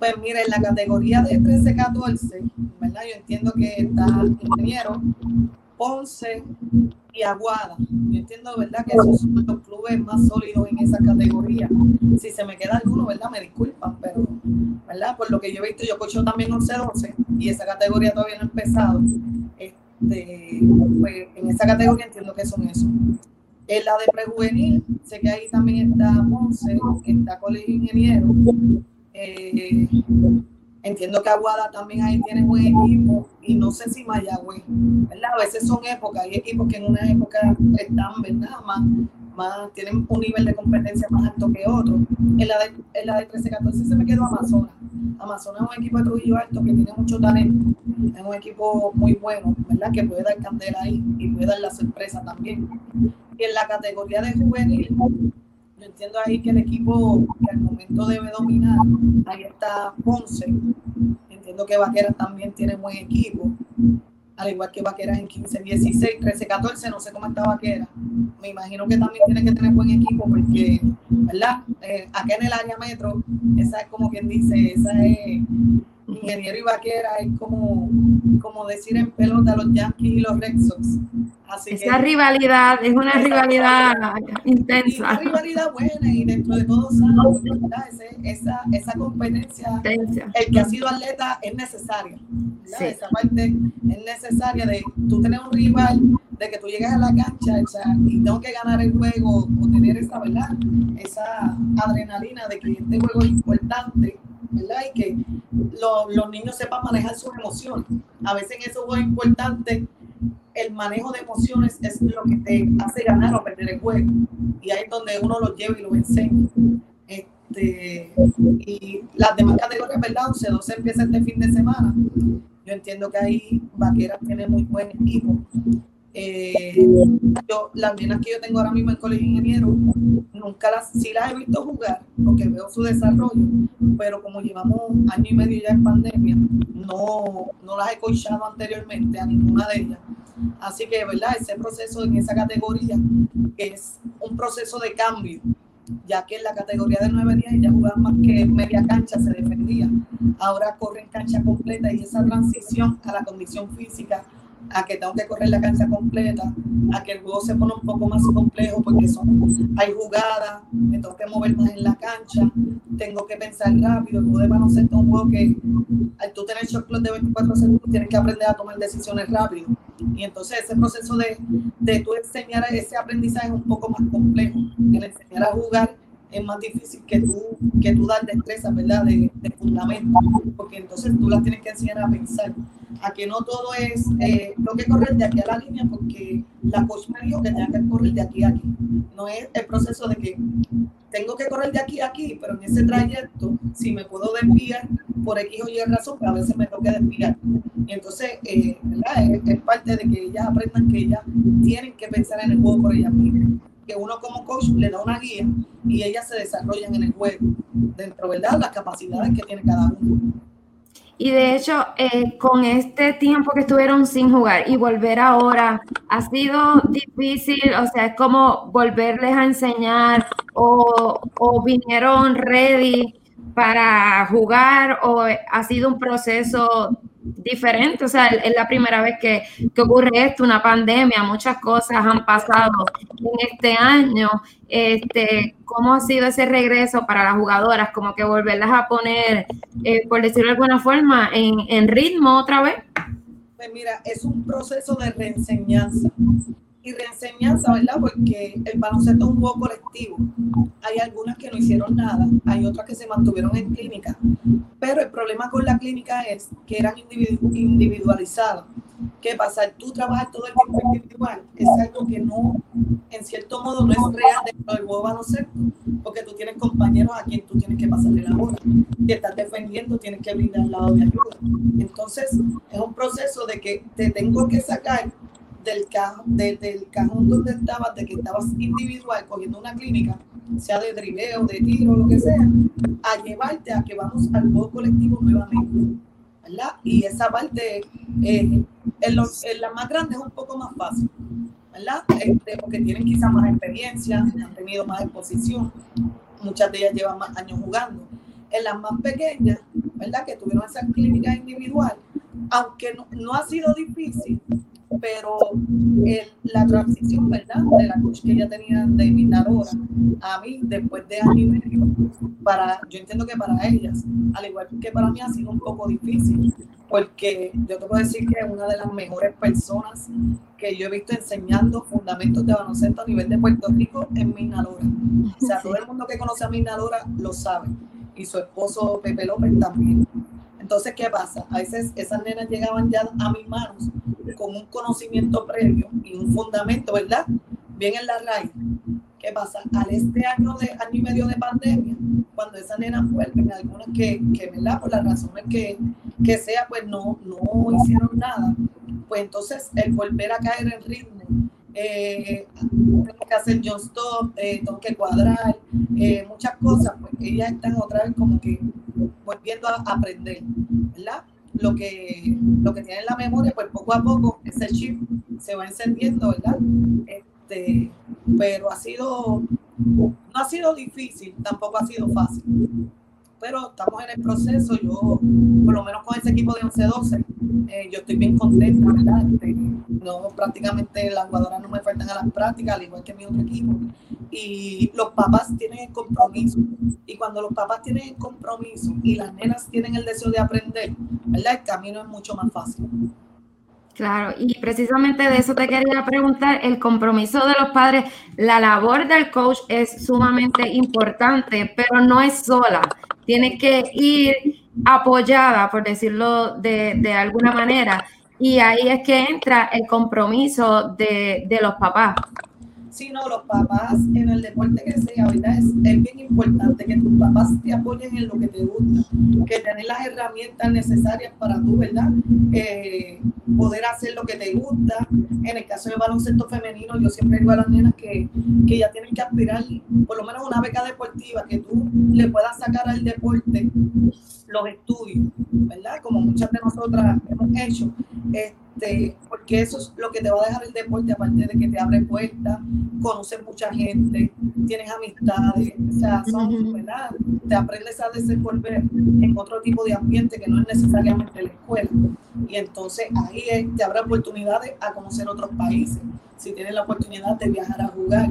Pues mira, en la categoría de 13-14, ¿verdad? Yo entiendo que está ingeniero, Ponce y Aguada. Yo entiendo, ¿verdad? Que esos son los clubes más sólidos en esa categoría. Si se me queda alguno, ¿verdad? Me disculpan, pero, ¿verdad? Por lo que yo he visto, yo cocho también 11-12 y esa categoría todavía no ha empezado. Este, pues, en esa categoría entiendo que son esos. En la de prejuvenil, sé que ahí también está Ponce, está Colegio Ingeniero. Eh, Entiendo que Aguada también ahí tiene buen equipo y no sé si Mayagüez, ¿verdad? A veces son épocas, hay equipos que en una época están, ¿verdad? Más, más, tienen un nivel de competencia más alto que otro. En la de, en de 13-14 se me quedó Amazonas. Amazonas es un equipo de Trujillo Alto que tiene mucho talento, es un equipo muy bueno, ¿verdad? Que puede dar candela ahí y puede dar la sorpresa también. Y en la categoría de juvenil, yo entiendo ahí que el equipo que al momento debe dominar, ahí está Ponce. Entiendo que Vaqueras también tiene buen equipo, al igual que Vaqueras en 15, 16, 13, 14, no sé cómo está Vaqueras. Me imagino que también tiene que tener buen equipo porque, ¿verdad? Eh, acá en el área metro, esa es como quien dice, esa es ingeniero y vaquera es como, como decir en pelota los Yankees y los Red Sox. Así esa rivalidad es una rivalidad intensa. una rivalidad buena y dentro de todo esa, esa competencia, el que ha sido atleta es necesaria. Esa parte es necesaria de tú tener un rival, de que tú llegues a la cancha y tengo que ganar el juego o tener esa, ¿verdad? esa adrenalina de que este juego es importante Y que los niños sepan manejar sus emociones. A veces en eso es importante, el manejo de emociones es lo que te hace ganar o perder el juego. Y ahí es donde uno lo lleva y lo enseña. Este, y las demás categorías, ¿verdad? 11, 12 empieza este fin de semana. Yo entiendo que ahí Vaqueras tiene muy buen equipo. Eh, yo, las nenas que yo tengo ahora mismo en colegio ingeniero, nunca las, sí las he visto jugar, porque veo su desarrollo, pero como llevamos año y medio ya en pandemia, no, no las he coachado anteriormente a ninguna de ellas. Así que, ¿verdad? Ese proceso en esa categoría es un proceso de cambio, ya que en la categoría de nueve días ya jugaban más que media cancha, se defendía. Ahora corren cancha completa y esa transición a la condición física a que tengo que correr la cancha completa, a que el juego se pone un poco más complejo porque son, hay jugadas, me tengo que mover más en la cancha, tengo que pensar rápido, el juego de baloncesto es un juego que al tú tener shot clock de 24 segundos tienes que aprender a tomar decisiones rápido. Y entonces ese proceso de, de tú enseñar ese aprendizaje es un poco más complejo, el enseñar a jugar es más difícil que tú, que tú dar destreza, ¿verdad? De, de fundamento, porque entonces tú las tienes que enseñar a pensar, a que no todo es, eh, tengo que correr de aquí a la línea porque la coach me dijo que tenga que correr de aquí a aquí. No es el proceso de que tengo que correr de aquí a aquí, pero en ese trayecto, si me puedo desviar por X o Y razón, pues a veces me que desviar. Y entonces, eh, ¿verdad? Es, es, parte de que ellas aprendan que ellas tienen que pensar en el juego por ellas mismas uno como coach le da una guía y ellas se desarrollan en el juego, dentro, ¿verdad? Las capacidades que tiene cada uno. Y de hecho, eh, con este tiempo que estuvieron sin jugar y volver ahora, ha sido difícil, o sea, es como volverles a enseñar o, o vinieron ready para jugar o ha sido un proceso diferente, o sea, es la primera vez que, que, ocurre esto, una pandemia, muchas cosas han pasado en este año. Este, ¿Cómo ha sido ese regreso para las jugadoras? Como que volverlas a poner, eh, por decirlo de alguna forma, en, en ritmo otra vez. Pues mira, es un proceso de reenseñanza y reenseñanza, ¿verdad? Porque el baloncesto es un juego colectivo. Hay algunas que no hicieron nada, hay otras que se mantuvieron en clínica, pero el problema con la clínica es que eran individualizadas. ¿Qué pasa? Tú trabajas todo el tiempo individual, es algo que no, en cierto modo, no es real dentro del juego baloncesto, porque tú tienes compañeros a quien tú tienes que pasarle la bola, que estás defendiendo, tienes que brindar al lado de ayuda. Entonces, es un proceso de que te tengo que sacar del, cajón, del cajón donde estabas, de que estabas individual cogiendo una clínica, sea de driveo, de tiro, lo que sea, a llevarte a que vamos al juego colectivo nuevamente. ¿verdad? Y esa parte, eh, en, la más grande es un poco más fácil, ¿verdad? Este, porque tienen quizá más experiencia, han tenido más exposición, muchas de ellas llevan más años jugando. En las más pequeñas, ¿verdad? Que tuvieron esa clínica individual, aunque no, no ha sido difícil, pero el, la transición, ¿verdad? De la coach que ella tenía de imitadora a mí, después de año y medio, para, yo entiendo que para ellas, al igual que para mí, ha sido un poco difícil, porque yo te puedo decir que es una de las mejores personas que yo he visto enseñando fundamentos de baloncesto a nivel de Puerto Rico en Minalora. O sea, todo el mundo que conoce a Minalora lo sabe, y su esposo Pepe López también. Entonces, ¿qué pasa? A veces esas nenas llegaban ya a mis manos con un conocimiento previo y un fundamento, ¿verdad? Bien en la raíz. ¿Qué pasa? Al este año, de, año y medio de pandemia, cuando esas nenas vuelven, algunas que, que ¿verdad? Por las razones que, que sea, pues no, no hicieron nada, pues entonces el volver a caer en ritmo eh, tengo que hacer John Stop, eh, tengo que cuadrar, eh, muchas cosas, pues ellas están otra vez como que volviendo a aprender, ¿verdad? Lo que, lo que tiene en la memoria, pues poco a poco ese chip se va encendiendo, ¿verdad? Este, pero ha sido, no ha sido difícil, tampoco ha sido fácil pero estamos en el proceso. Yo, por lo menos con ese equipo de 11-12, eh, yo estoy bien contenta, ¿verdad? Este, no, prácticamente las jugadoras no me faltan a las prácticas, al igual que mi otro equipo. Y los papás tienen el compromiso. Y cuando los papás tienen el compromiso y las nenas tienen el deseo de aprender, ¿verdad? El camino es mucho más fácil. Claro, y precisamente de eso te quería preguntar, el compromiso de los padres, la labor del coach es sumamente importante, pero no es sola, tiene que ir apoyada, por decirlo de, alguna manera, y ahí es que entra el compromiso de, de los papás sino los papás en el deporte que sea, ¿verdad? Es, bien importante que tus papás te apoyen en lo que te gusta, que tenés las herramientas necesarias para tú, ¿verdad? Eh, poder hacer lo que te gusta. En el caso del baloncesto femenino, yo siempre digo a las nenas que, que ya tienen que aspirar por lo menos una beca deportiva, que tú le puedas sacar al deporte los estudios, ¿verdad? Como muchas de nosotras hemos hecho. Porque eso es lo que te va a dejar el deporte, aparte de que te abre puertas, conoces mucha gente, tienes amistades, o sea, son, ¿verdad? Te aprendes a desenvolver en otro tipo de ambiente que no es necesariamente la escuela. Y entonces ahí te abre oportunidades a conocer otros países, si tienes la oportunidad de viajar a jugar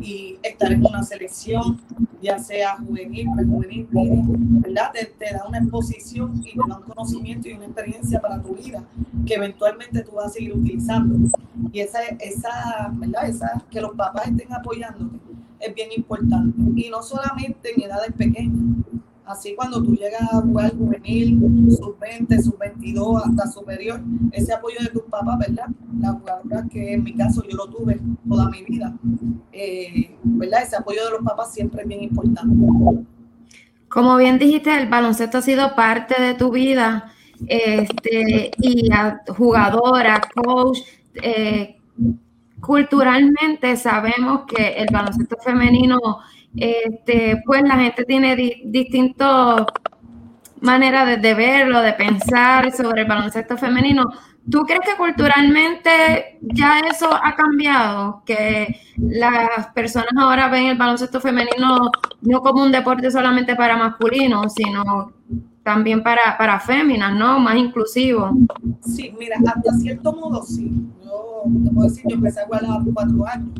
y estar en una selección, ya sea juvenil, prejuvenil, ¿verdad? Te, da una exposición y te da un conocimiento y una experiencia para tu vida que eventualmente tú vas a seguir utilizando. Y esa, esa, ¿verdad? Esa, que los papás estén apoyándote es bien importante. Y no solamente en edades pequeñas, Así cuando tú llegas a jugar juvenil, sub-20, sub-22, hasta superior, ese apoyo de tus papás, ¿verdad? La jugadora que en mi caso yo lo tuve toda mi vida, eh, ¿verdad? Ese apoyo de los papás siempre es bien importante. Como bien dijiste, el baloncesto ha sido parte de tu vida este, y jugadora, coach, eh, culturalmente sabemos que el baloncesto femenino este, pues la gente tiene distintas maneras de, verlo, de pensar sobre el baloncesto femenino. ¿Tú crees que culturalmente ya eso ha cambiado? Que las personas ahora ven el baloncesto femenino no como un deporte solamente para masculinos, sino también para, para féminas, ¿no? Más inclusivo. Sí, mira, hasta cierto modo sí. Yo te puedo decir, yo empecé a jugar a los cuatro años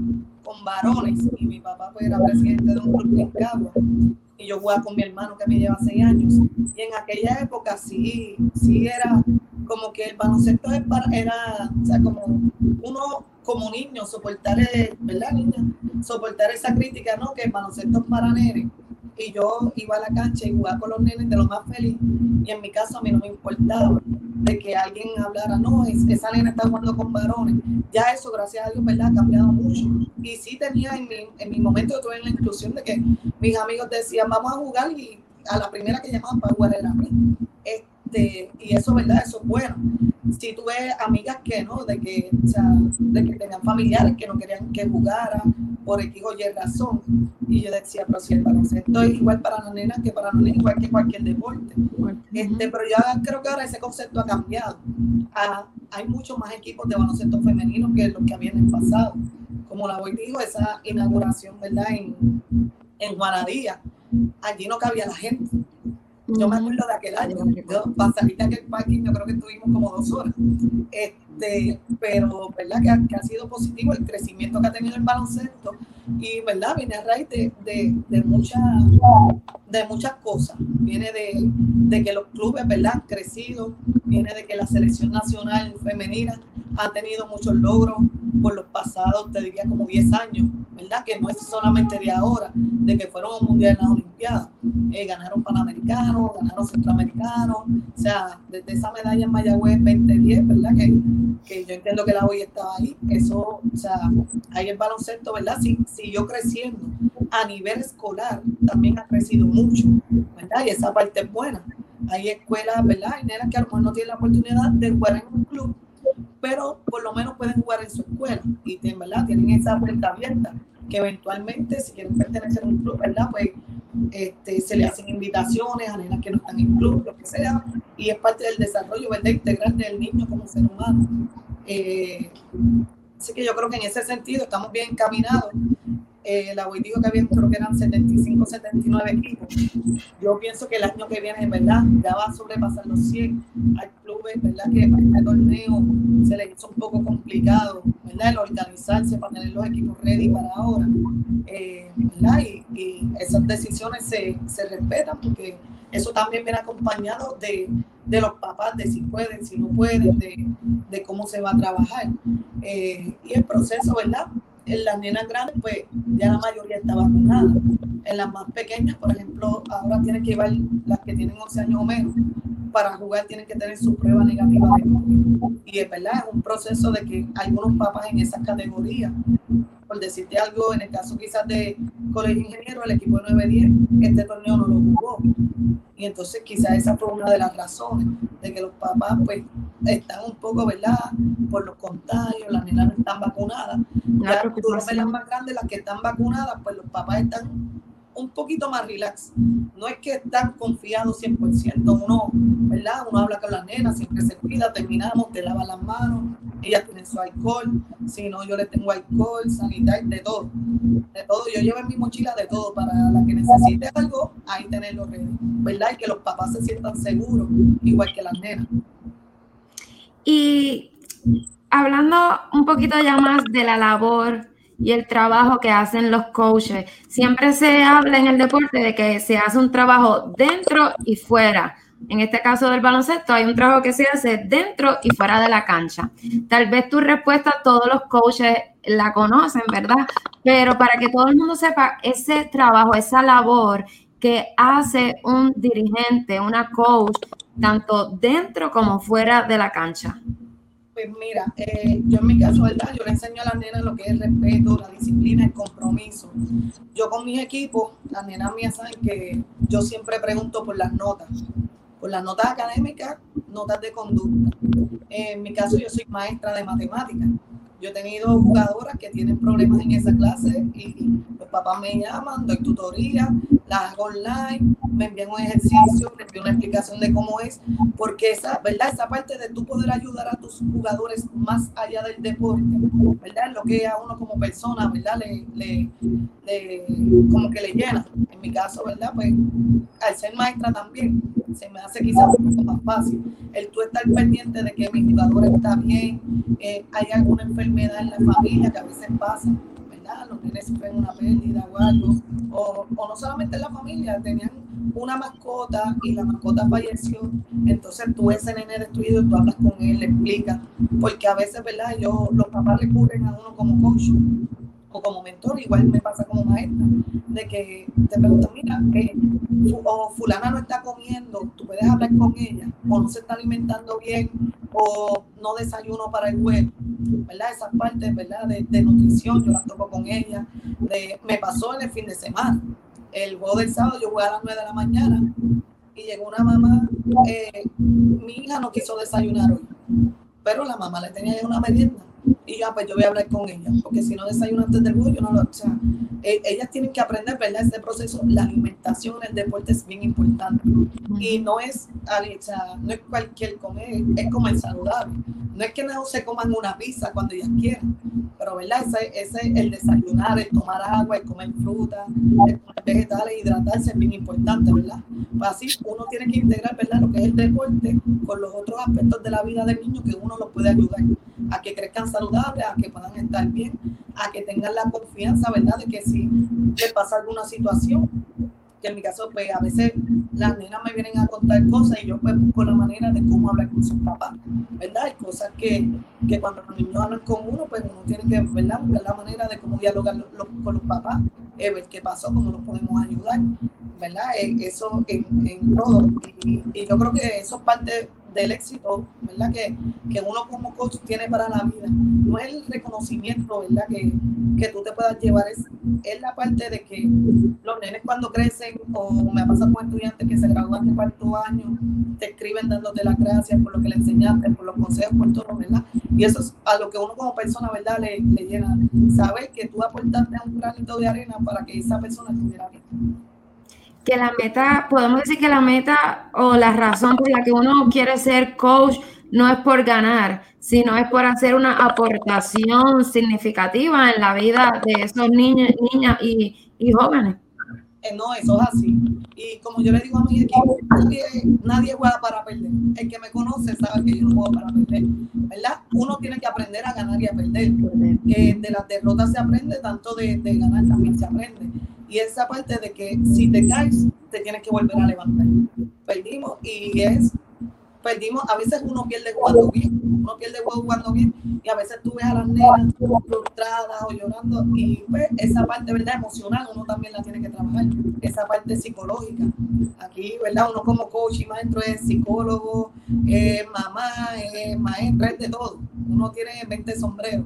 con varones y mi papá pues, era presidente de un club en Cagua. Y yo jugaba con mi hermano que me lleva seis años. Y en aquella época sí, sí era como que el baloncesto era, o sea, como uno como niño soportar, ¿verdad niña? Soportar esa crítica, ¿no? Que el baloncesto es para nenes y yo iba a la cancha y jugaba con los nenes de lo más feliz y en mi caso a mí no me importaba de que alguien hablara, no, esa nena está jugando con varones. Ya eso, gracias a Dios, ¿verdad? Ha cambiado mucho. Y sí tenía en mi, en mi momento, yo tuve la inclusión de que mis amigos decían, vamos a jugar y a la primera que llamaban para jugar era a mí. Este, y eso, ¿verdad? Eso es bueno. Si tú ves amigas que no, de que, o sea, de que tenían familiares que no querían que jugara por X o Y razón. Y yo decía, pero si el baloncesto es igual para las nenas que para los niños, igual que cualquier deporte. Este, pero ya creo que ahora ese concepto ha cambiado. Ah, hay muchos más equipos de baloncesto femenino que los que habían en pasado. Como la voy dijo, esa inauguración, ¿verdad? En, en Juanadía, allí no cabía la gente. Yo me acuerdo de aquel año, yo, para salir de aquel parking, yo creo que estuvimos como dos horas. Este, pero, ¿verdad? Que ha, que ha, sido positivo el crecimiento que ha tenido el baloncesto. Y, ¿verdad? Viene a raíz de, de, de, mucha, de muchas cosas. Viene de, de que los clubes, ¿verdad? Han crecido. Viene de que la selección nacional femenina ha tenido muchos logros por los pasados, te diría como 10 años, ¿verdad? Que no es solamente de ahora, de que fueron a un mundial en las Olimpiadas. Eh, ganaron Panamericanos, ganaron Centroamericanos, o sea, desde esa medalla en Mayagüez 2010, ¿verdad? Que, que yo entiendo que la hoy estaba ahí, eso, o sea, ahí el baloncesto, ¿verdad? Siguió creciendo. A nivel escolar también ha crecido mucho, ¿verdad? Y esa parte es buena. Hay escuelas, ¿verdad? Hay nenas que a lo mejor no tienen la oportunidad de jugar en un club, pero por lo menos pueden jugar en su escuela y ¿verdad? tienen esa puerta abierta que eventualmente si quieren pertenecer a un club, ¿verdad? Pues este, se le hacen invitaciones a nenas que no están en club, lo que sea, y es parte del desarrollo ¿verdad? integral del niño como ser humano. Eh, así que yo creo que en ese sentido estamos bien encaminados eh, la hoy dijo que había, creo que eran 75, 79 equipos. Yo pienso que el año que viene, en verdad, ya va a sobrepasar los 100. Hay clubes, ¿verdad? Que para este torneo se les hizo un poco complicado, ¿verdad? El organizarse para tener los equipos ready para ahora, eh, ¿verdad? Y, esas decisiones se, se respetan porque eso también viene acompañado de, de, los papás, de si pueden, si no pueden, de, de cómo se va a trabajar. Eh, y el proceso, ¿verdad? En las nenas grandes, pues ya la mayoría está vacunada. En las más pequeñas, por ejemplo, ahora tienen que llevar las que tienen 11 años o menos. Para jugar tienen que tener su prueba negativa de COVID. Y es verdad, es un proceso de que algunos papás en esas categorías, por decirte algo, en el caso quizás de Colegio Ingeniero, el equipo de 9-10, este torneo no lo jugó. Y entonces quizás esa fue una de las razones de que los papás pues están un poco, ¿verdad? Por los contagios, las nenas no están vacunadas. Ya tú las más grandes, las que están vacunadas, pues los papás están un poquito más relax. No es que están confiados 100%, uno, ¿verdad? Uno habla con las nenas, siempre se cuida, terminamos, te lava las manos, ellas tienen su alcohol, si no, yo le tengo alcohol, sanitario, de todo, de todo. Yo llevo en mi mochila de todo para la que necesite algo, ahí tenerlo ready, ¿verdad? Y que los papás se sientan seguros, igual que las nenas. Y hablando un poquito ya más de la labor y el trabajo que hacen los coaches. Siempre se habla en el deporte de que se hace un trabajo dentro y fuera. En este caso del baloncesto hay un trabajo que se hace dentro y fuera de la cancha. Tal vez tu respuesta todos los coaches la conocen, ¿verdad? Pero para que todo el mundo sepa ese trabajo, esa labor que hace un dirigente, una coach, tanto dentro como fuera de la cancha. Pues mira, eh, yo en mi caso, ¿verdad? Yo le enseño a las nenas lo que es el respeto, la disciplina, el compromiso. Yo con mis equipos, las nenas mías saben que yo siempre pregunto por las notas, por las notas académicas, notas de conducta. En mi caso, yo soy maestra de matemáticas. Yo he tenido jugadoras que tienen problemas en esa clase y los papás me llaman, doy tutoría, las hago online, me envían un ejercicio, me envían una explicación de cómo es, porque esa, ¿verdad? Esa parte de tú poder ayudar a tus jugadores más allá del deporte, ¿verdad? Lo que a uno como persona, ¿verdad? Le, le, como que le llena. En mi caso, ¿verdad? Pues al ser maestra también, se me hace quizás un poco más fácil. El tú estar pendiente de que mi jugador está bien, eh, hay alguna enfermedad en la familia que a veces pasa, ¿verdad? Los niños sufren una pérdida o algo, o, o no solamente en la familia, tenían una mascota y la mascota falleció, entonces tú ese nene destruido, tú hablas con él, le explicas, porque a veces, ¿verdad? Yo, los papás recurren a uno como coach como mentor, igual me pasa como maestra, de que te preguntan, mira, que o fulana no está comiendo, tú puedes hablar con ella, o no se está alimentando bien, o no desayuno para el juego, ¿verdad? Esas partes, ¿verdad? De, nutrición, yo las toco con ella, me pasó en el fin de semana, el juego del sábado yo jugué a las 9 de la mañana y llegó una mamá, eh, mi hija no quiso desayunar hoy, pero la mamá le tenía una merienda y ya, pues yo voy a hablar con ella, porque si no desayuno antes del juego, yo no lo. O sea, e, ellas tienen que aprender, ¿verdad? Este proceso, la alimentación en el deporte es bien importante. Y no es, o sea, no es cualquier comer, es comer saludable. No es que no se coman una pizza cuando ellas quieran, pero, ¿verdad? Ese, ese el desayunar, el tomar agua, el comer fruta, el comer vegetales, hidratarse es bien importante, ¿verdad? Pues así uno tiene que integrar, ¿verdad? Lo que es el deporte con los otros aspectos de la vida del niño que uno lo puede ayudar a que crezcan saludables, a que puedan estar bien, a que tengan la confianza, ¿verdad? De que si les pasa alguna situación, que en mi caso, pues a veces las nenas me vienen a contar cosas y yo pues busco la manera de cómo hablar con sus papás, ¿verdad? Hay cosas que, que cuando los niños hablan con uno, pues uno tiene que, ¿verdad? Buscar la manera de cómo dialogar con los papás, eh, ver qué pasó, cómo los podemos ayudar, ¿verdad? Eh, eso en, todo. Y, y, yo creo que eso es parte del éxito, ¿verdad? Que, que, uno como coach tiene para la vida. No es el reconocimiento, ¿verdad? Que, que tú te puedas llevar, es, es la parte de que los nenes cuando crecen, o me ha pasado con estudiantes que se gradúan de cuarto año, te escriben dándote las gracias por lo que le enseñaste, por los consejos, por todo, ¿verdad? Y eso es a lo que uno como persona, ¿verdad? Le, le llena. Saber que tú aportaste un granito de arena para que esa persona estuviera bien que la meta, podemos decir que la meta o la razón por la que uno quiere ser coach no es por ganar, sino es por hacer una aportación significativa en la vida de esos niños, niñas y, y jóvenes. Eh, no, eso es así. Y como yo le digo a mi equipo, nadie, nadie juega para perder. El que me conoce sabe que yo no juego para perder. ¿Verdad? Uno tiene que aprender a ganar y a perder. Que de las derrotas se aprende, tanto de, de ganar también se aprende. Y esa parte de que si te caes, te tienes que volver a levantar. Perdimos y es perdimos, a veces uno pierde jugando bien, uno pierde jugando bien y a veces tú ves a las nenas frustradas o llorando y pues esa parte, ¿verdad? Emocional uno también la tiene que trabajar, esa parte psicológica. Aquí, ¿verdad? Uno como coach y maestro es psicólogo, mamá, es maestro, es de todo. Uno tiene 20 sombreros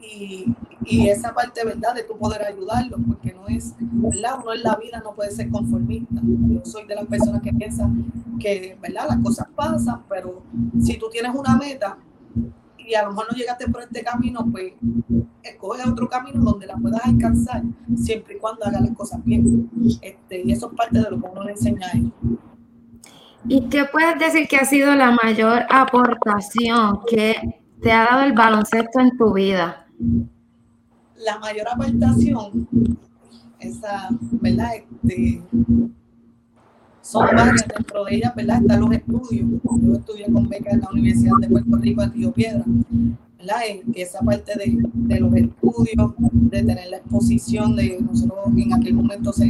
y, y esa parte, ¿verdad? De tu poder ayudarlo, porque no es, ¿verdad? Uno en la vida no puede ser conformista. Yo soy de las personas que piensan que, ¿verdad? Las cosas pasan pero si tú tienes una meta y a lo mejor no llegaste por este camino, pues escoge otro camino donde la puedas alcanzar, siempre y cuando hagas las cosas bien. Este, y eso es parte de lo que uno le enseña a ellos. ¿Y qué puedes decir que ha sido la mayor aportación que te ha dado el baloncesto en tu vida? La mayor aportación, esa, ¿verdad? Este, son varias, dentro de ellas, ¿verdad? Están los estudios. Yo estudié con beca en la Universidad de Puerto Rico en Río Piedra, ¿verdad? Esa parte de, de, los estudios, de tener la exposición de nosotros en aquel momento se,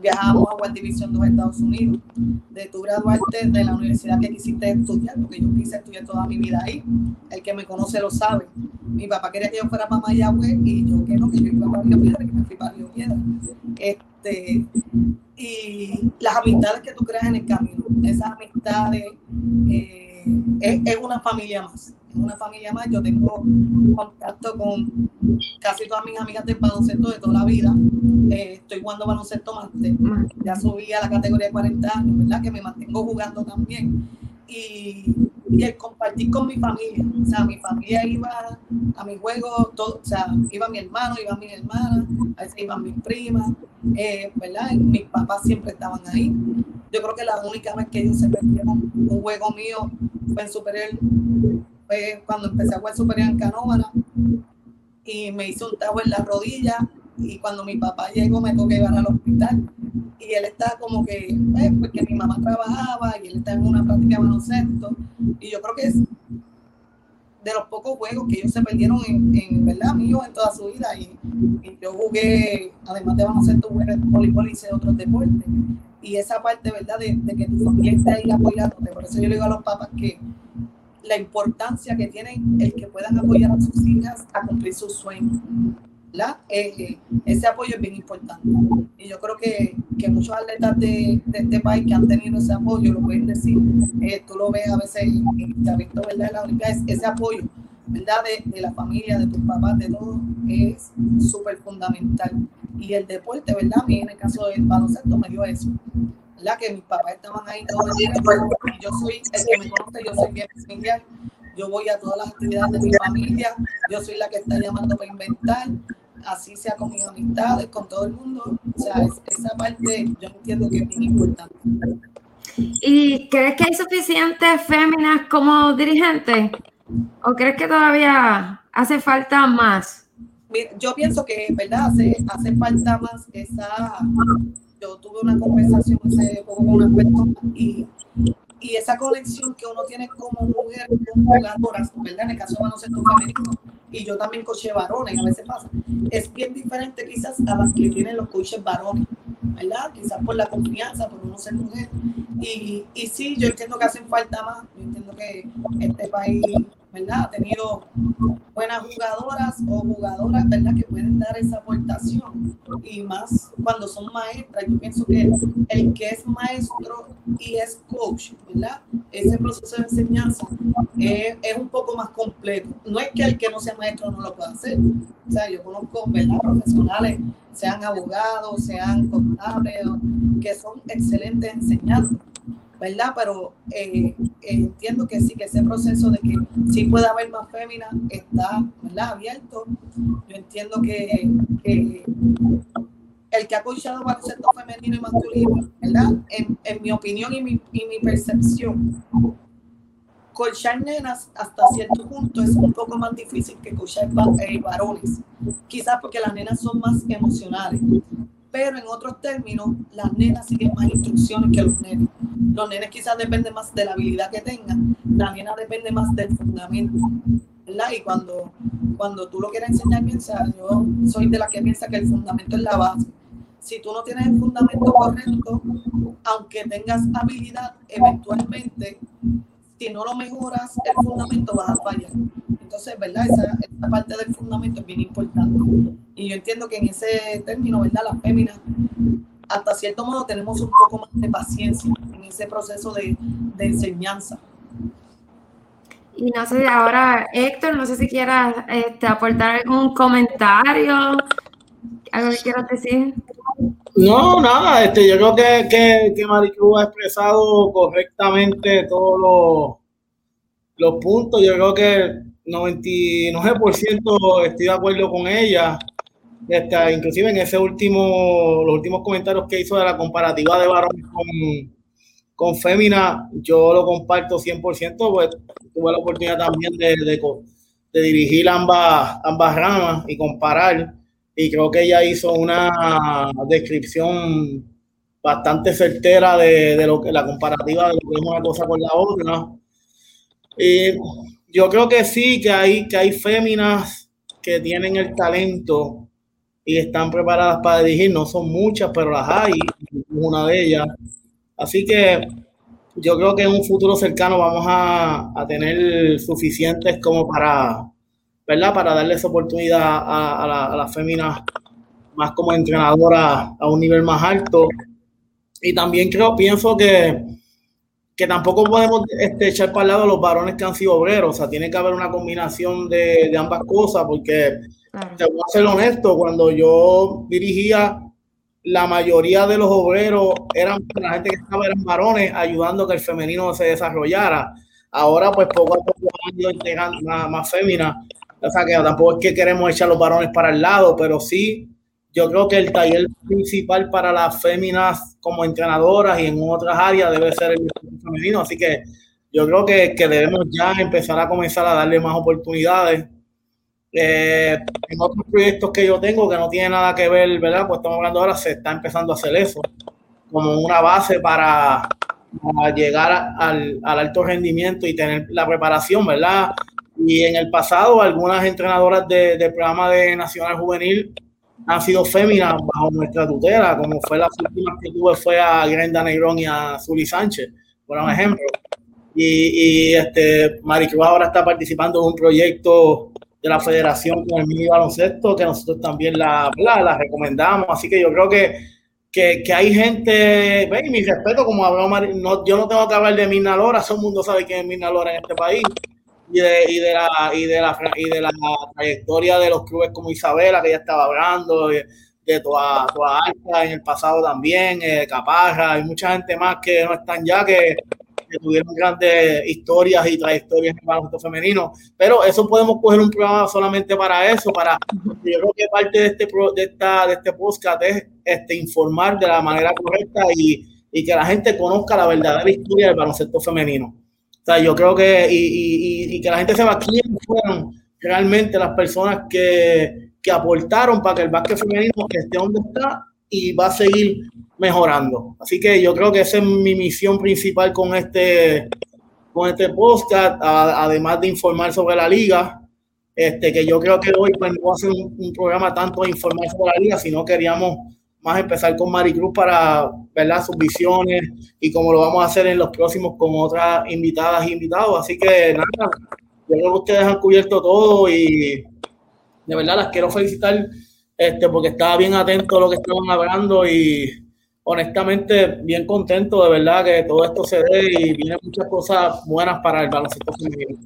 viajamos a World Division de los Estados Unidos, de tu graduarte de la universidad que quisiste estudiar, porque yo quise estudiar toda mi vida ahí. El que me conoce lo sabe. Mi papá quería que yo fuera para Mayagüez y yo que no, que yo iba para Río Piedra, que me fui para Río Piedra. Este, y las amistades que tú creas en el camino, esas amistades eh, es, una familia más, es una familia más. Yo tengo contacto con casi todas mis amigas del baloncesto de toda la vida. Eh, estoy jugando baloncesto más, ya subí a la categoría de 40 años, ¿verdad? Que me mantengo jugando también y, el compartir con mi familia. O sea, mi familia iba a mi juego, todo, o sea, iba mi hermano, iba mi hermana, a veces iban mis primas, eh, ¿verdad? Mis papás siempre estaban ahí. Yo creo que la única vez que ellos se perdieron un juego mío fue en superior, fue cuando empecé a jugar superior en Canóvana y me hizo un tajo en la rodilla y cuando mi papá llegó me toqué llevar al hospital. Y él está como que, eh, porque mi mamá trabajaba y él está en una práctica de baloncesto. Y yo creo que es de los pocos juegos que ellos se perdieron en, en verdad mío en toda su vida. Y, yo jugué además de baloncesto jugué voleibol y hice otros deportes. Y esa parte verdad de, de, que tu familia esté ahí apoyándote. Por eso yo le digo a los papás que la importancia que tienen el que puedan apoyar a sus hijas a cumplir sus sueños eh, ese apoyo es bien importante. Y yo creo que, que muchos atletas de, de, este país que han tenido ese apoyo lo pueden decir. Eh, tú lo ves a veces, has visto, ¿verdad? la ese apoyo, ¿verdad? De, de, la familia, de tus papás, de todo, es súper fundamental. Y el deporte, ¿verdad? A mí en el caso del baloncesto me dio eso. ¿Verdad? Que mis papás estaban ahí todo el día. Y yo soy, el que me conoce, yo soy bien familiar yo voy a todas las actividades de mi familia, yo soy la que está llamando para inventar, así sea con mis amistades, con todo el mundo. O sea, esa parte yo entiendo que es bien importante. ¿Y crees que hay suficientes féminas como dirigentes? ¿O crees que todavía hace falta más? yo pienso que, ¿verdad? Hace, hace falta más esa... Yo tuve una conversación hace poco con una persona y y esa conexión que uno tiene como mujer jugadoras, ¿verdad? En el caso de baloncesto femenino, y yo también coche varones, a veces pasa, es bien diferente quizás a las que tienen los coches varones, ¿verdad? Quizás por la confianza, por uno ser mujer. Y, y sí, yo entiendo que hacen falta más, yo entiendo que este país ¿verdad? Ha tenido buenas jugadoras o jugadoras, ¿verdad? Que pueden dar esa aportación. Y más cuando son maestras. Yo pienso que el que es maestro y es coach, ¿verdad? Ese proceso de enseñanza es, un poco más completo. No es que el que no sea maestro no lo pueda hacer. O sea, yo conozco, ¿verdad? Profesionales, sean abogados, sean contables, que son excelentes enseñando ¿verdad? Pero eh, entiendo que sí, que ese proceso de que sí puede haber más féminas está, ¿verdad? Abierto. Yo entiendo que, el que ha coachado baloncesto femenino y masculino, ¿verdad? En, mi opinión y mi, y mi percepción, coachar nenas hasta cierto punto es un poco más difícil que coachar eh, varones. Quizás porque las nenas son más emocionales pero en otros términos, las nenas siguen más instrucciones que los nenes. Los nenes quizás dependen más de la habilidad que tengan, la nena depende más del fundamento. Y cuando, cuando tú lo quieres enseñar, piensa, yo soy de la que piensa que el fundamento es la base. Si tú no tienes el fundamento correcto, aunque tengas habilidad, eventualmente, si no lo mejoras, el fundamento vas a fallar. Entonces, ¿verdad? Esa, esa, parte del fundamento es bien importante. Y yo entiendo que en ese término, ¿verdad? Las féminas, hasta cierto modo, tenemos un poco más de paciencia en ese proceso de, de enseñanza. Y no sé, ahora, Héctor, no sé si quieras este, aportar algún comentario, algo que quieras decir. No, nada, este, yo creo que, que, que Maricruz ha expresado correctamente todos los, puntos. Yo creo que 99% estoy de acuerdo con ella. Este, inclusive en ese último, los últimos comentarios que hizo de la comparativa de varones con, con fémina, yo lo comparto 100%, pues tuve la oportunidad también de, de, de, dirigir ambas, ambas ramas y comparar. Y creo que ella hizo una descripción bastante certera de, de lo que la comparativa de lo que es una cosa con la otra. Y yo creo que sí, que hay, que hay féminas que tienen el talento y están preparadas para dirigir. No son muchas, pero las hay, una de ellas. Así que yo creo que en un futuro cercano vamos a, a tener suficientes como para, ¿verdad? Para darles oportunidad a, a, a las féminas más como entrenadoras a un nivel más alto. Y también creo, pienso que que tampoco podemos este, echar para el lado a los varones que han sido obreros, o sea, tiene que haber una combinación de, de ambas cosas, porque claro. te voy a ser honesto, cuando yo dirigía, la mayoría de los obreros eran la gente que estaba eran varones ayudando a que el femenino se desarrollara. Ahora, pues poco a poco han ido integrando más, más féminas, o sea, que tampoco es que queremos echar los varones para el lado, pero sí yo creo que el taller principal para las féminas como entrenadoras y en otras áreas debe ser el femenino, así que yo creo que, que debemos ya empezar a comenzar a darle más oportunidades. Eh, en otros proyectos que yo tengo que no tiene nada que ver, ¿verdad? Pues estamos hablando ahora, se está empezando a hacer eso como una base para, llegar al, al alto rendimiento y tener la preparación, ¿verdad? Y en el pasado, algunas entrenadoras del de programa de Nacional Juvenil han sido féminas bajo nuestra tutela, como fue la última que tuve fue a Grenda Negrón y a Zuli Sánchez, por un ejemplo. Y, y este, Maricruz ahora está participando en un proyecto de la federación con el mini baloncesto, que nosotros también la, la, la recomendamos. Así que yo creo que, que, que hay gente, ven, mi respeto, como habló Mar, no, yo no tengo que hablar de Mirna Lora, todo el mundo sabe quién es Mirna Lora en este país y de, y de, la, y de, la, trayectoria de los clubes como Isabela, que ya estaba hablando, de, de toda, toda Alta en el pasado también, eh, Caparra, hay mucha gente más que no están ya, que, que tuvieron grandes historias y trayectorias en el baloncesto femenino, pero eso podemos coger un programa solamente para eso, para, yo creo que parte de este, de esta, de este podcast es este, informar de la manera correcta y, y que la gente conozca la verdadera historia del baloncesto femenino. Sea, yo creo que, y, y, y que la gente sepa quiénes fueron realmente las personas que, que aportaron para que el básquet femenino esté donde está y va a seguir mejorando. Así que yo creo que esa es mi misión principal con este, con este podcast, a, además de informar sobre la liga, este, que yo creo que hoy pues, no va a ser un, un, programa tanto de informar sobre la liga, sino queríamos más empezar con Maricruz para ver las sus visiones y como lo vamos a hacer en los próximos con otras invitadas e invitados. Así que nada, yo creo que ustedes han cubierto todo y de verdad las quiero felicitar este, porque estaba bien atento a lo que estaban hablando y honestamente bien contento de verdad que todo esto se dé y vienen muchas cosas buenas para el baloncesto femenino.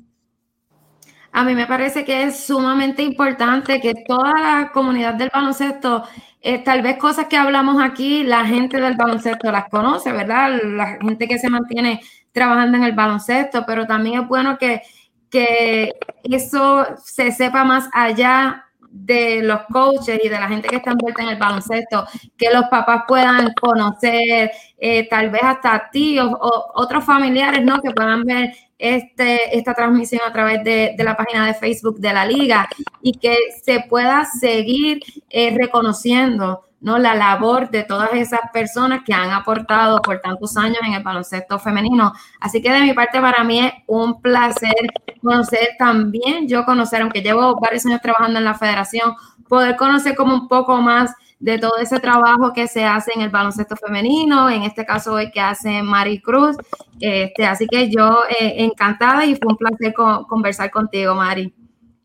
A mí me parece que es sumamente importante que toda la comunidad del baloncesto, eh, tal vez cosas que hablamos aquí, la gente del baloncesto las conoce, ¿verdad? La gente que se mantiene trabajando en el baloncesto, pero también es bueno que, que eso se sepa más allá de los coaches y de la gente que está envuelta en el baloncesto, que los papás puedan conocer, eh, tal vez hasta tíos o otros familiares, ¿no? Que puedan ver este, esta transmisión a través de, la página de Facebook de la liga y que se pueda seguir eh, reconociendo ¿no? la labor de todas esas personas que han aportado por tantos años en el baloncesto femenino. Así que de mi parte para mí es un placer conocer también, yo conocer, aunque llevo varios años trabajando en la federación, poder conocer como un poco más de todo ese trabajo que se hace en el baloncesto femenino, en este caso hoy que hace Mari Cruz. Este, así que yo eh, encantada y fue un placer conversar contigo, Mari.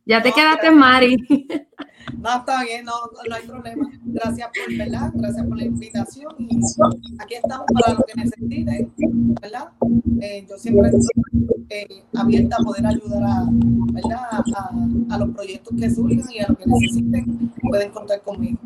Ya te quedaste, Mari. No, está bien, no, no hay problema. Gracias por, ¿verdad? Gracias por la invitación y aquí estamos para lo que necesiten, ¿verdad? Eh, yo siempre estoy eh, abierta a poder ayudar a, ¿verdad? A, los proyectos que surjan y a lo que necesiten, pueden contar conmigo.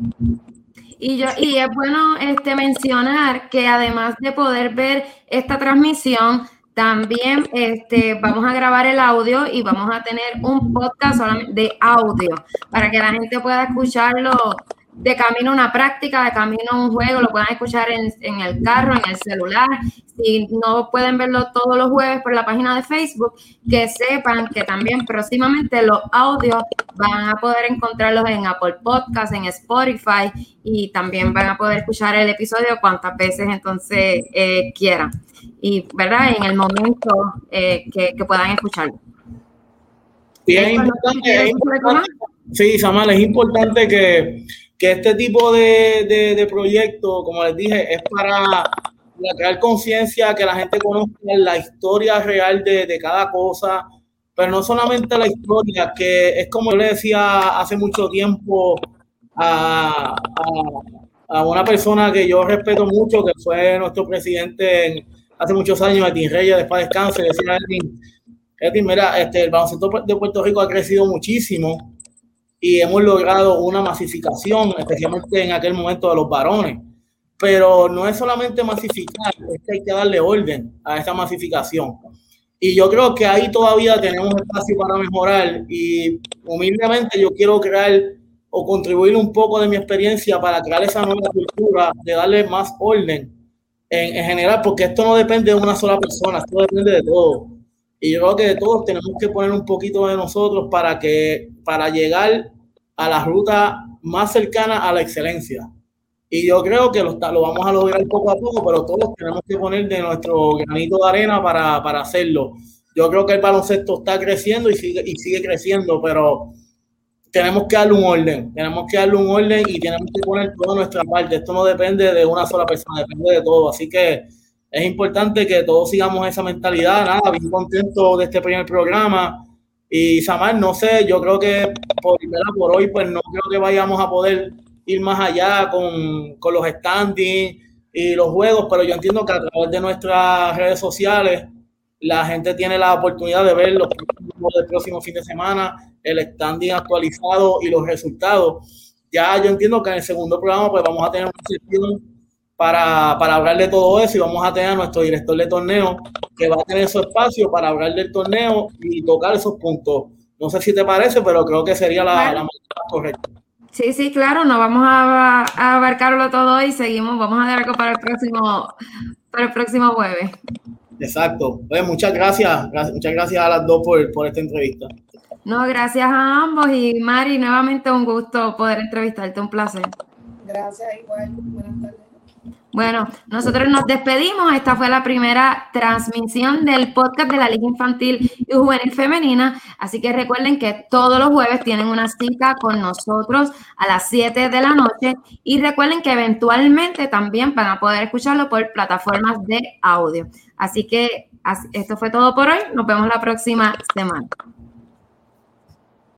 Y, yo, y es bueno este, mencionar que además de poder ver esta transmisión, también este, vamos a grabar el audio y vamos a tener un podcast solamente de audio para que la gente pueda escucharlo de camino a una práctica, de camino a un juego, lo puedan escuchar en, en, el carro, en el celular. Si no pueden verlo todos los jueves por la página de Facebook, que sepan que también próximamente los audios van a poder encontrarlos en Apple Podcasts, en Spotify y también van a poder escuchar el episodio cuantas veces entonces eh, quieran. Y, ¿verdad? En el momento eh, que, que, puedan escucharlo. Importante, sí, Samal, es importante que que este tipo de, de, de proyectos, como les dije, es para crear conciencia, que la gente conozca la historia real de, de, cada cosa, pero no solamente la historia, que es como yo le decía hace mucho tiempo a, a, a una persona que yo respeto mucho, que fue nuestro presidente hace muchos años, Edwin Reyes, después descanse, decía Edwin, Edwin, mira, este, el baloncesto de Puerto Rico ha crecido muchísimo y hemos logrado una masificación, especialmente en aquel momento de los varones. Pero no es solamente masificar, es que hay que darle orden a esa masificación. Y yo creo que ahí todavía tenemos espacio para mejorar y humildemente yo quiero crear o contribuir un poco de mi experiencia para crear esa nueva cultura, de darle más orden en, en general, porque esto no depende de una sola persona, esto depende de todo. Y yo creo que todos tenemos que poner un poquito de nosotros para que para llegar a la ruta más cercana a la excelencia. Y yo creo que lo, lo vamos a lograr poco a poco, pero todos tenemos que poner de nuestro granito de arena para, para hacerlo. Yo creo que el baloncesto está creciendo y sigue, y sigue creciendo, pero tenemos que darle un orden, tenemos que darle un orden y tenemos que poner toda nuestra parte. Esto no depende de una sola persona, depende de todo. Así que es importante que todos sigamos esa mentalidad. Nada, bien contento de este primer programa. Y Samar, no sé, yo creo que por, por hoy, pues no creo que vayamos a poder ir más allá con, con los standings y los juegos, pero yo entiendo que a través de nuestras redes sociales la gente tiene la oportunidad de ver los del próximo fin de semana, el standing actualizado y los resultados. Ya yo entiendo que en el segundo programa pues vamos a tener una sesión para, para, hablar de todo eso y vamos a tener a nuestro director de torneo que va a tener su espacio para hablar del torneo y tocar esos puntos. No sé si te parece, pero creo que sería la, la manera correcta. Sí, sí, claro, no vamos a, a, abarcarlo todo y seguimos, vamos a dar algo para el próximo, para el próximo jueves. Exacto. Pues muchas gracias, muchas gracias a las dos por, por esta entrevista. No, gracias a ambos y Mari, nuevamente un gusto poder entrevistarte, un placer. Gracias, igual. Buenas tardes. Bueno, nosotros nos despedimos. Esta fue la primera transmisión del podcast de la Liga Infantil y Juvenil Femenina. Así que recuerden que todos los jueves tienen una cita con nosotros a las 7 de la noche. Y recuerden que eventualmente también van a poder escucharlo por plataformas de audio. Así que esto fue todo por hoy. Nos vemos la próxima semana.